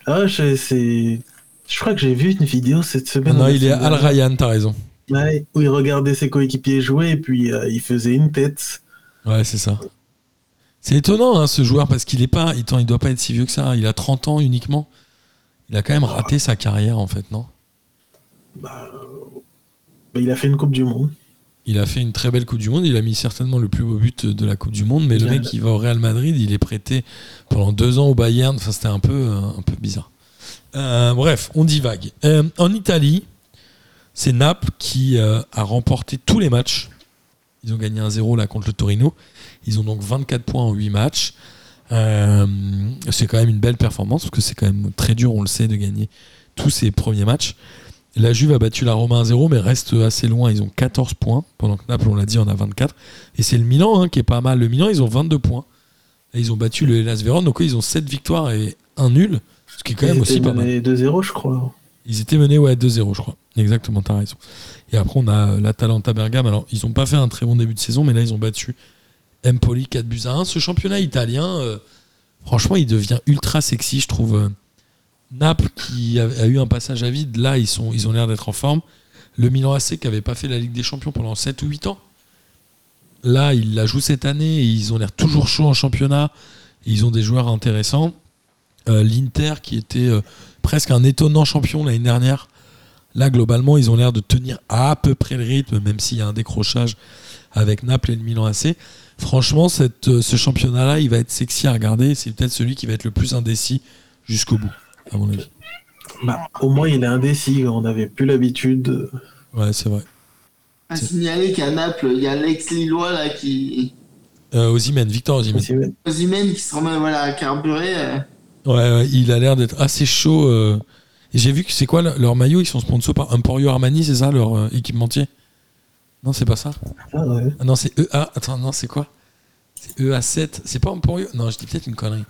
Ah, je, c'est... je crois que j'ai vu une vidéo cette semaine. non, il est Al. Ryan, t'as raison. Ouais, où il regardait ses coéquipiers jouer et puis euh, il faisait une tête. Ouais, c'est ça. C'est étonnant, hein, ce joueur, parce qu'il est pas. Il doit pas être si vieux que ça. Il a 30 ans uniquement. Il a quand même raté sa carrière, en fait, non? Bah, bah, il a fait une Coupe du Monde. Il a fait une très belle Coupe du Monde. Il a mis certainement le plus beau but de la Coupe du Monde. Mais le mec, il va au Real Madrid. Il est prêté pendant deux ans au Bayern. Enfin, c'était un peu, euh, un peu bizarre. Euh, bref, on divague. Euh, en Italie, c'est Naples qui euh, a remporté tous les matchs. Ils ont gagné 1-0 là contre le Torino. Ils ont donc 24 points en 8 matchs. Euh, c'est quand même une belle performance parce que c'est quand même très dur, on le sait, de gagner tous ces premiers matchs. La Juve a battu la Roma 1-0, mais reste assez loin. Ils ont 14 points, pendant que Naples, on l'a dit, en a 24. Et c'est le Milan hein, qui est pas mal. Le Milan, ils ont 22 points. Et ils ont battu le Hellas Vérone, donc ils ont 7 victoires et un nul, ce qui est quand Ils même aussi étaient pas mal. menés 2-0, je crois. Ils étaient menés ouais, 2-0, je crois. Exactement, t'as raison. Et après, on a euh, l'Atalanta Bergame. Alors, ils n'ont pas fait un très bon début de saison, mais là, ils ont battu Empoli 4 buts à 1. Ce championnat italien, euh, franchement, il devient ultra sexy, je trouve. Euh, Naples, qui a, a eu un passage à vide, là, ils, sont, ils ont l'air d'être en forme. Le Milan AC, qui n'avait pas fait la Ligue des Champions pendant 7 ou 8 ans, là, ils la jouent cette année et ils ont l'air toujours chauds en championnat. Ils ont des joueurs intéressants. Euh, L'Inter, qui était euh, presque un étonnant champion l'année dernière, Là, globalement, ils ont l'air de tenir à peu près le rythme, même s'il y a un décrochage avec Naples et le Milan AC. Franchement, cette, euh, ce championnat-là, il va être sexy à regarder. C'est peut-être celui qui va être le plus indécis jusqu'au bout, à mon avis. Bah, au moins, il est indécis. On n'avait plus l'habitude. Ouais, c'est vrai. À signaler qu'à Naples, il y a l'ex-Lillois là qui. Euh, Victor ouais. Osimhen qui se remet voilà, à carburer. euh. Ouais, ouais, il a l'air d'être assez chaud. euh. J'ai vu que c'est quoi le- leur maillot Ils sont sponsors par Emporio Armani, c'est ça, leur euh, équipementier? Non, c'est pas ça? Ah, ouais. Ah non, c'est EA. Attends, non, c'est quoi? C'est EA7. C'est pas Emporio? Non, je dis peut-être une connerie.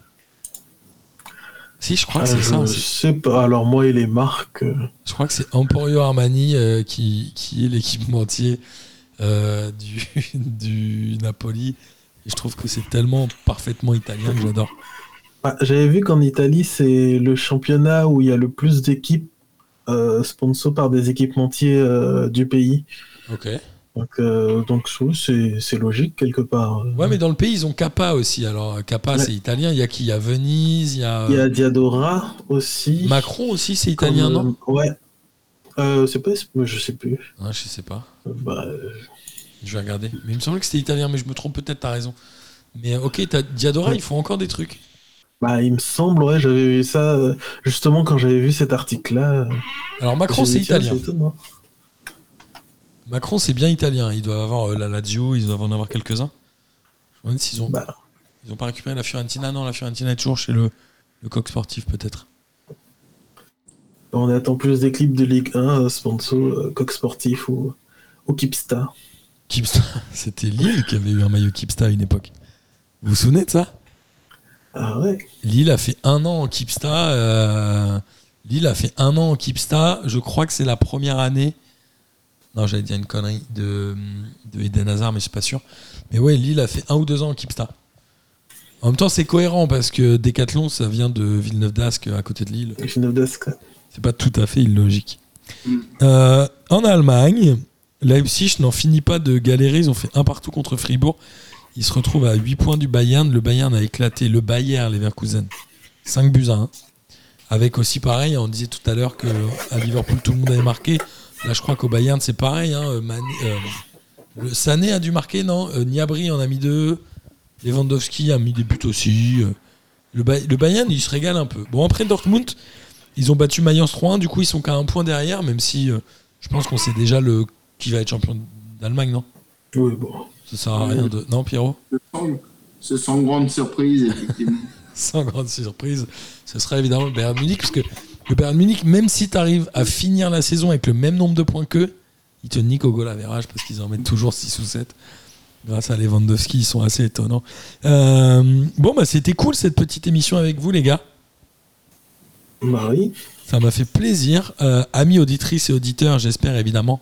Si, je crois que c'est je ça. c'est- sais pas. Alors, moi et les marques. euh, Je crois que c'est Emporio Armani euh, qui, qui est l'équipementier euh, du, du Napoli. Et je trouve que c'est tellement parfaitement italien que j'adore. Bah, J'avais vu qu'en Italie, c'est le championnat où il y a le plus d'équipes euh, sponsors par des équipementiers euh, du pays. Ok. Donc, euh, donc c'est logique quelque part. Ouais, mais dans le pays, ils ont Kappa aussi. Alors, Kappa, Ouais. c'est italien. Il y a qui? Il y a Venise, il y a. Il y a Diadora aussi. Macron aussi, c'est italien, non? Ouais. Euh, c'est pas, je sais plus. Ah, Je sais pas. Bah, Je vais regarder. Mais il me semblait que c'était italien, mais je me trompe peut-être, t'as raison. Mais ok, t'as Diadora, Ouais. ils font encore des trucs. Bah, il me semble, ouais, j'avais vu ça euh, justement quand j'avais vu cet article-là. Alors Macron, c'est italien. Macron, c'est bien italien. Ils doivent avoir euh, la Lazio, ils doivent en avoir quelques-uns. Je me demande s'ils ont, Bah, ils ont pas récupéré la Fiorentina. Non, la Fiorentina est toujours chez le, le coq sportif, peut-être. on attend plus des clips de Ligue 1, euh, sponsor, euh, Coq Sportif ou, ou Kipstar. Kipsta, c'était Lille qui avait eu un maillot Kipsta à une époque. Vous vous souvenez de ça? Ah ouais Lille a fait un an en Kipsta. euh, Lille a fait un an en Kipsta. Je crois que c'est la première année. Non, j'allais dire une connerie de, de Eden Hazard, mais je suis pas sûr. Mais ouais, Lille a fait un ou deux ans en Kipsta. En même temps, c'est cohérent parce que Decathlon, ça vient de Villeneuve d'Ascq, à côté de Lille. Finot d'Ascq. C'est pas tout à fait illogique. Mm. Euh, en Allemagne, Leipzig n'en finit pas de galérer. Ils ont fait un partout contre Fribourg. Ils se retrouvent à 8 points du Bayern. Le Bayern a éclaté le Bayern Leverkusen. 5 buts à 1. Avec aussi pareil, on disait tout à l'heure que à Liverpool tout le monde avait marqué. Là, je crois qu'au Bayern c'est pareil. Hein. euh, euh, le Sané a dû marquer, non? Euh, Niabri en a mis deux. Lewandowski a mis des buts aussi. Le, Bay- le Bayern, il se régale un peu. Bon, après Dortmund, ils ont battu Mayence 3-1. Du coup, ils sont qu'à un point derrière, même si je pense qu'on sait déjà le qui va être champion d'Allemagne, non? Oui. Ça sert à rien de. Non, Pierrot? C'est sans grande surprise, effectivement. Sans grande surprise, ce serait évidemment le Bayern Munich, parce que le Bayern Munich, même si tu arrives à finir la saison avec le même nombre de points qu'eux, ils te niquent au goal average parce qu'ils en mettent toujours 6 ou 7. Grâce à Lewandowski, ils sont assez étonnants. Euh, bon, bah c'était cool cette petite émission avec vous, les gars. Bah oui. Ça m'a fait plaisir. Euh, amis auditrices et auditeurs, j'espère évidemment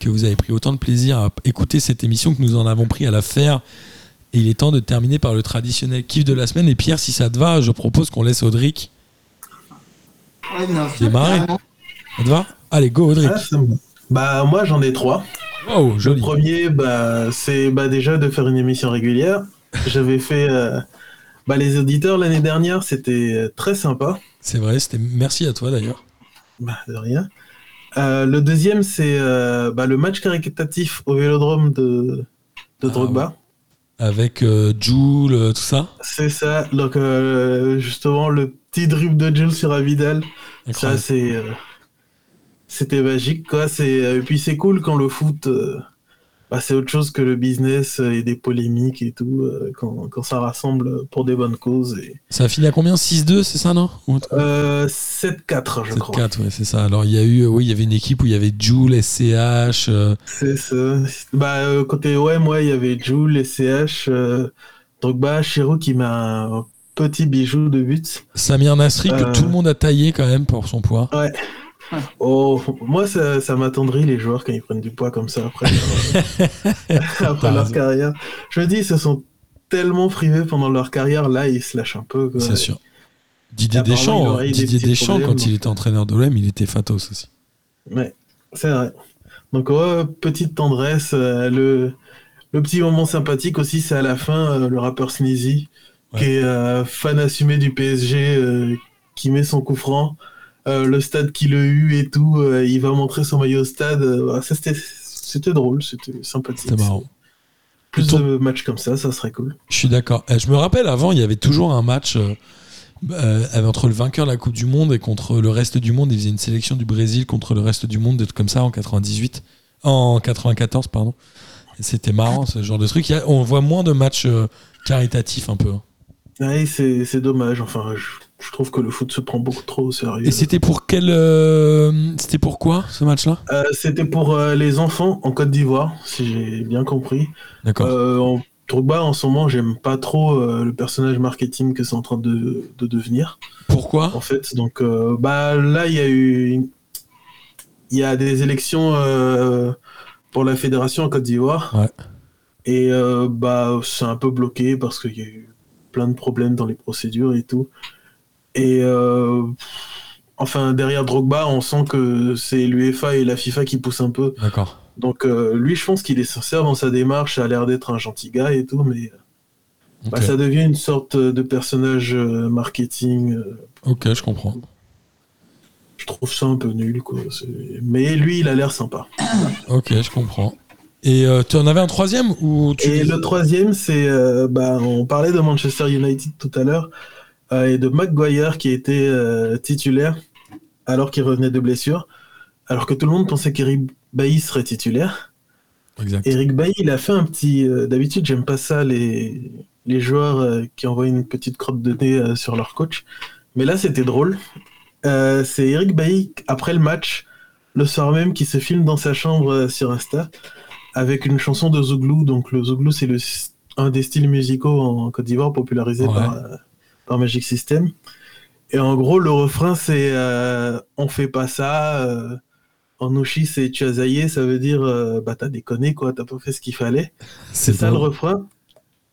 que vous avez pris autant de plaisir à écouter cette émission que nous en avons pris à la faire. Et il est temps de terminer par le traditionnel kiff de la semaine. Et Pierre, si ça te va, je propose qu'on laisse Audric Ouais, Démarrer. Ça te va? Allez, go Audric. Ah. Bah moi j'en ai trois. Wow, Le premier, bah, c'est bah, déjà de faire une émission régulière. J'avais fait euh, bah, les auditeurs l'année dernière, c'était euh, très sympa. C'est vrai, c'était merci à toi d'ailleurs. Bah, de rien. Euh, le deuxième, c'est euh, bah, le match caritatif au vélodrome de, de Ah, Drogba. Avec euh, Jules, euh, tout ça. C'est ça. Donc, justement, le petit dribble de Jules sur Avidal, ça, c'est. C'était magique, quoi. Et puis, c'est cool quand le foot. Euh, bah, c'est autre chose que le business et des polémiques et tout, euh, quand, quand ça rassemble pour des bonnes causes. Et... Ça a fini à combien? 6-2, c'est ça, non? Euh, 7-4, je crois. 7-4, ouais, c'est ça. Alors il y a eu, euh, oui, il y avait une équipe où il y avait Jules, SCH. euh, C'est ça. Bah, euh, côté OM, ouais, il y avait Jules, SCH, euh, Drogba, Chirou qui met un petit bijou de but. Samir Nasri, que Euh. tout le monde a taillé quand même pour son poids. Oh, moi, ça, ça m'attendrit les joueurs quand ils prennent du poids comme ça après, leur- après leur raison. carrière. Je me dis, ils se sont tellement privés pendant leur carrière, là, ils se lâchent un peu. C'est sûr. Didier Deschamps, Didier Deschamps problèmes, quand il était entraîneur de l'OM, il était fatos aussi. Ouais, c'est vrai. Donc, ouais, petite tendresse. euh, le, le petit moment sympathique aussi, c'est à la fin, euh, le rappeur Sneezy, Ouais. qui est euh, fan assumé du PSG, qui met son coup franc. Euh, le stade qui l'a eu et tout, euh, il va montrer son maillot au stade. euh, ça, c'était, c'était drôle, c'était sympathique. C'était marrant. Plus Plutôt- de matchs comme ça, ça serait cool. Je suis d'accord. Euh, Je me rappelle avant, il y avait toujours un match euh, entre le vainqueur de la Coupe du Monde et contre le reste du monde. Ils faisaient une sélection du Brésil contre le reste du monde, des trucs comme ça en 98, en 94 pardon. C'était marrant ce genre de truc. Il y a- on voit moins de matchs caritatifs un peu. hein. Ouais, c'est, c'est dommage. Enfin, je, je trouve que le foot se prend beaucoup trop au sérieux. Et c'était pour quel euh, C'était pour quoi ce match-là? Euh, c'était pour euh, les enfants en Côte d'Ivoire, si j'ai bien compris. D'accord. En Drogba, en ce moment, j'aime pas trop le personnage marketing que c'est en train de, de devenir, Pourquoi? En fait. Donc, bah, là, il y a eu. Il y a des élections pour la fédération en Côte d'Ivoire. Ouais. Et bah, c'est un peu bloqué parce qu'il y a eu plein de problèmes dans les procédures et tout. Et euh, enfin, derrière Drogba, on sent que c'est l'UEFA et la FIFA qui poussent un peu. D'accord. Donc euh, lui, je pense qu'il est sincère dans sa démarche, ça a l'air d'être un gentil gars et tout, mais bah, Ok. ça devient une sorte de personnage euh, marketing. euh, Ok, je comprends. je trouve ça un peu nul, quoi. Mais lui, il a l'air sympa. Ok, je comprends. Et euh, tu en avais un troisième ou tu Et le troisième, c'est, euh, bah, on parlait de Manchester United tout à l'heure euh, et de Maguire qui était euh, titulaire alors qu'il revenait de blessure, alors que tout le monde pensait qu'Eric Bailly serait titulaire. Exact. Eric Bailly, il a fait un petit. euh, D'habitude, j'aime pas ça, les, les joueurs euh, qui envoient une petite crotte de nez euh, sur leur coach. Mais là, c'était drôle. Euh, c'est Eric Bailly, après le match, le soir même, qui se filme dans sa chambre euh, sur Insta, avec une chanson de Zouglou. Donc, le Zouglou, c'est le, un des styles musicaux en Côte d'Ivoire popularisé Ouais. par, euh, Magic System. Et en gros, le refrain, c'est euh, On fait pas ça. euh, en Ouchi, c'est tu as zaillé, ça veut dire euh, bah t'as déconné quoi, t'as pas fait ce qu'il fallait. C'est ça le refrain.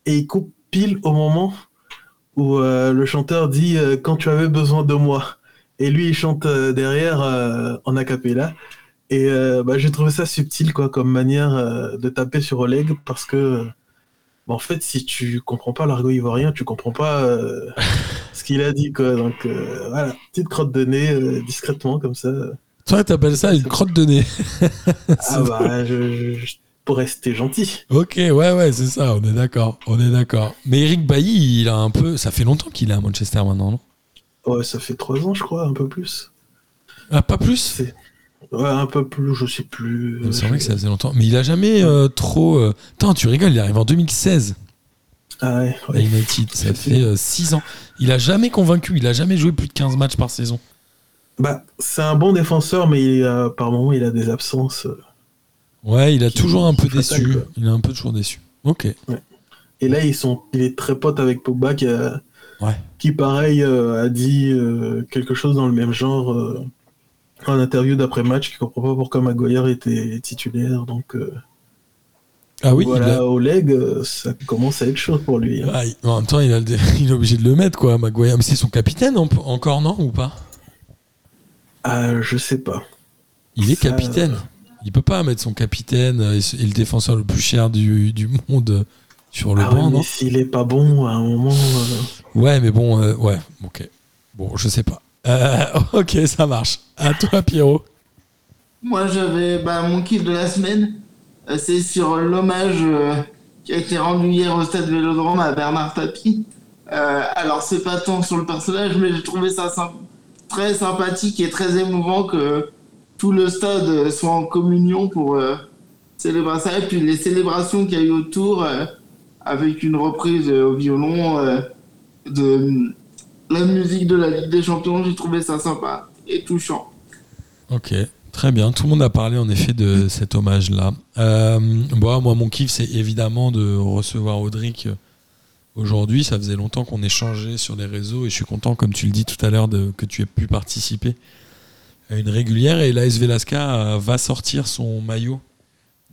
Et il coupe pile au moment où euh, le chanteur dit euh, quand tu avais besoin de moi. Et lui il chante euh, derrière euh, en acapella. Et euh, bah, j'ai trouvé ça subtil quoi comme manière euh, de taper sur Oleg parce que bah, en fait si tu comprends pas l'argot ivoirien, tu comprends pas euh, ce qu'il a dit, quoi. Donc, euh, voilà, petite crotte de nez, euh, discrètement, comme ça. Toi, t'appelles ça une crotte de nez. Ah bah, je, je- pour rester gentil. Ok, ouais, ouais, c'est ça, on est d'accord, on est d'accord. Mais Eric Bailly, il a un peu, ça fait longtemps qu'il est à Manchester maintenant, non? Ouais, ça fait trois ans, je crois, un peu plus. Ah, pas plus? C'est... Ouais, un peu plus, je sais plus. C'est vrai que ça faisait longtemps. Mais il a jamais euh, trop. euh, Putain, tu rigoles, il arrive en 2016 Ah ouais, ouais. United. Ça fait 6 ans. Il a jamais convaincu, il a jamais joué plus de 15 matchs par saison. Bah, c'est un bon défenseur, mais il a, par moment, il a des absences. euh. Ouais, il a toujours un peu déçu. Il est un peu toujours déçu. Ok. Et là, ils sont, il est très pote avec Pogba, qui, a- pareil, euh, a dit euh, quelque chose dans le même genre en interview d'après-match, qui comprend pas pourquoi Maguire était titulaire. Donc, euh, Ah oui, voilà, il a- au leg, euh, ça commence à être chaud pour lui. hein. Ah, il- en même temps, il, a le il est obligé de le mettre, quoi, Maguire. Mais c'est son capitaine en- encore, non Ou pas? Ah, je sais pas. Il est Ça, capitaine. Il peut pas mettre son capitaine euh, et, le défenseur le plus cher du, du monde euh, sur le Ah banc, non? s'il est pas bon, à un moment. euh, Ouais, mais bon, euh, ouais, ok. Bon, je sais pas. Euh, ok, ça marche. À toi, Pierrot. Moi, j'avais bah, mon kiff de la semaine. euh, C'est sur l'hommage euh, qui a été rendu hier au stade Vélodrome à Bernard Tapie. Euh, alors, c'est pas tant sur le personnage, mais j'ai trouvé ça très sympathique et très émouvant que tout le stade soit en communion pour célébrer ça. Et puis, les célébrations qu'il y a eu autour, avec une reprise au violon de la musique de la Ligue des Champions, j'ai trouvé ça sympa et touchant. Ok, très bien. Tout le monde a parlé en effet de cet hommage-là. Euh, moi, mon kiff, c'est évidemment de recevoir Audric aujourd'hui. Ça faisait longtemps qu'on échangeait sur les réseaux et je suis content, comme tu le dis tout à l'heure, que tu aies pu participer à une régulière. Et l'AS Velasca euh, va sortir son maillot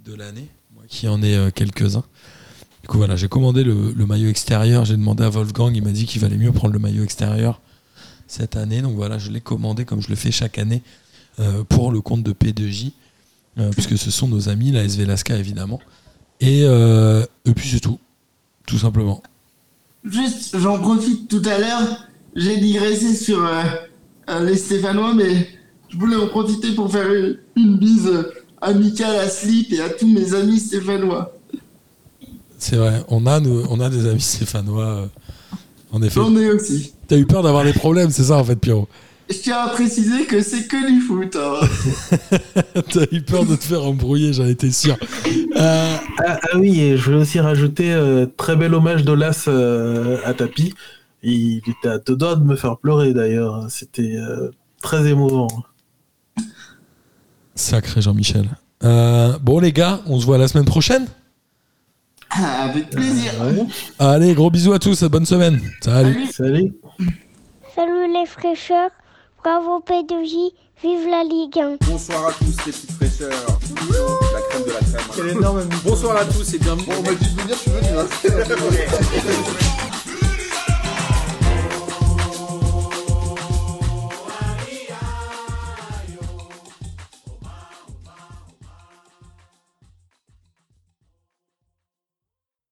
de l'année, qui en ai euh, quelques-uns. Du coup, voilà, j'ai commandé le, maillot extérieur. J'ai demandé à Wolfgang, il m'a dit qu'il valait mieux prendre le maillot extérieur cette année. Donc voilà, je l'ai commandé comme je le fais chaque année euh, pour le compte de P2J, euh, puisque ce sont nos amis, la SV Lasca évidemment. Et, euh, et puis c'est tout, tout simplement. Juste, j'en profite tout à l'heure, j'ai digressé sur les Stéphanois, mais je voulais en profiter pour faire une, bise amicale à Slip et à tous mes amis stéphanois. C'est vrai, on a, nos- on a des amis stéphanois. euh, en effet. J'en ai aussi. T'as eu peur d'avoir des problèmes, c'est ça en fait, Pierrot? Je tiens à préciser que c'est que du foot. hein. T'as eu peur de te faire embrouiller, j'en étais sûr. Euh, Ah, ah oui, et je voulais aussi rajouter euh, très bel hommage d'Olas euh, à Tapi. Il était à deux doigts de me faire pleurer d'ailleurs. C'était euh, très émouvant. sacré Jean-Michel. Euh, bon les gars, on se voit la semaine prochaine? Ah, Avec plaisir. Ouais. Allez, gros bisous à tous, bonne semaine. Salut. Salut. Salut. Les fraîcheurs, bravo P2J, vive la Ligue 1. Bonsoir à tous les petites fraîcheurs. La crème de la crème. Quel énorme Bonsoir à tous et bienvenue. Bon, on m'a dit de venir, je suis venu. Hein.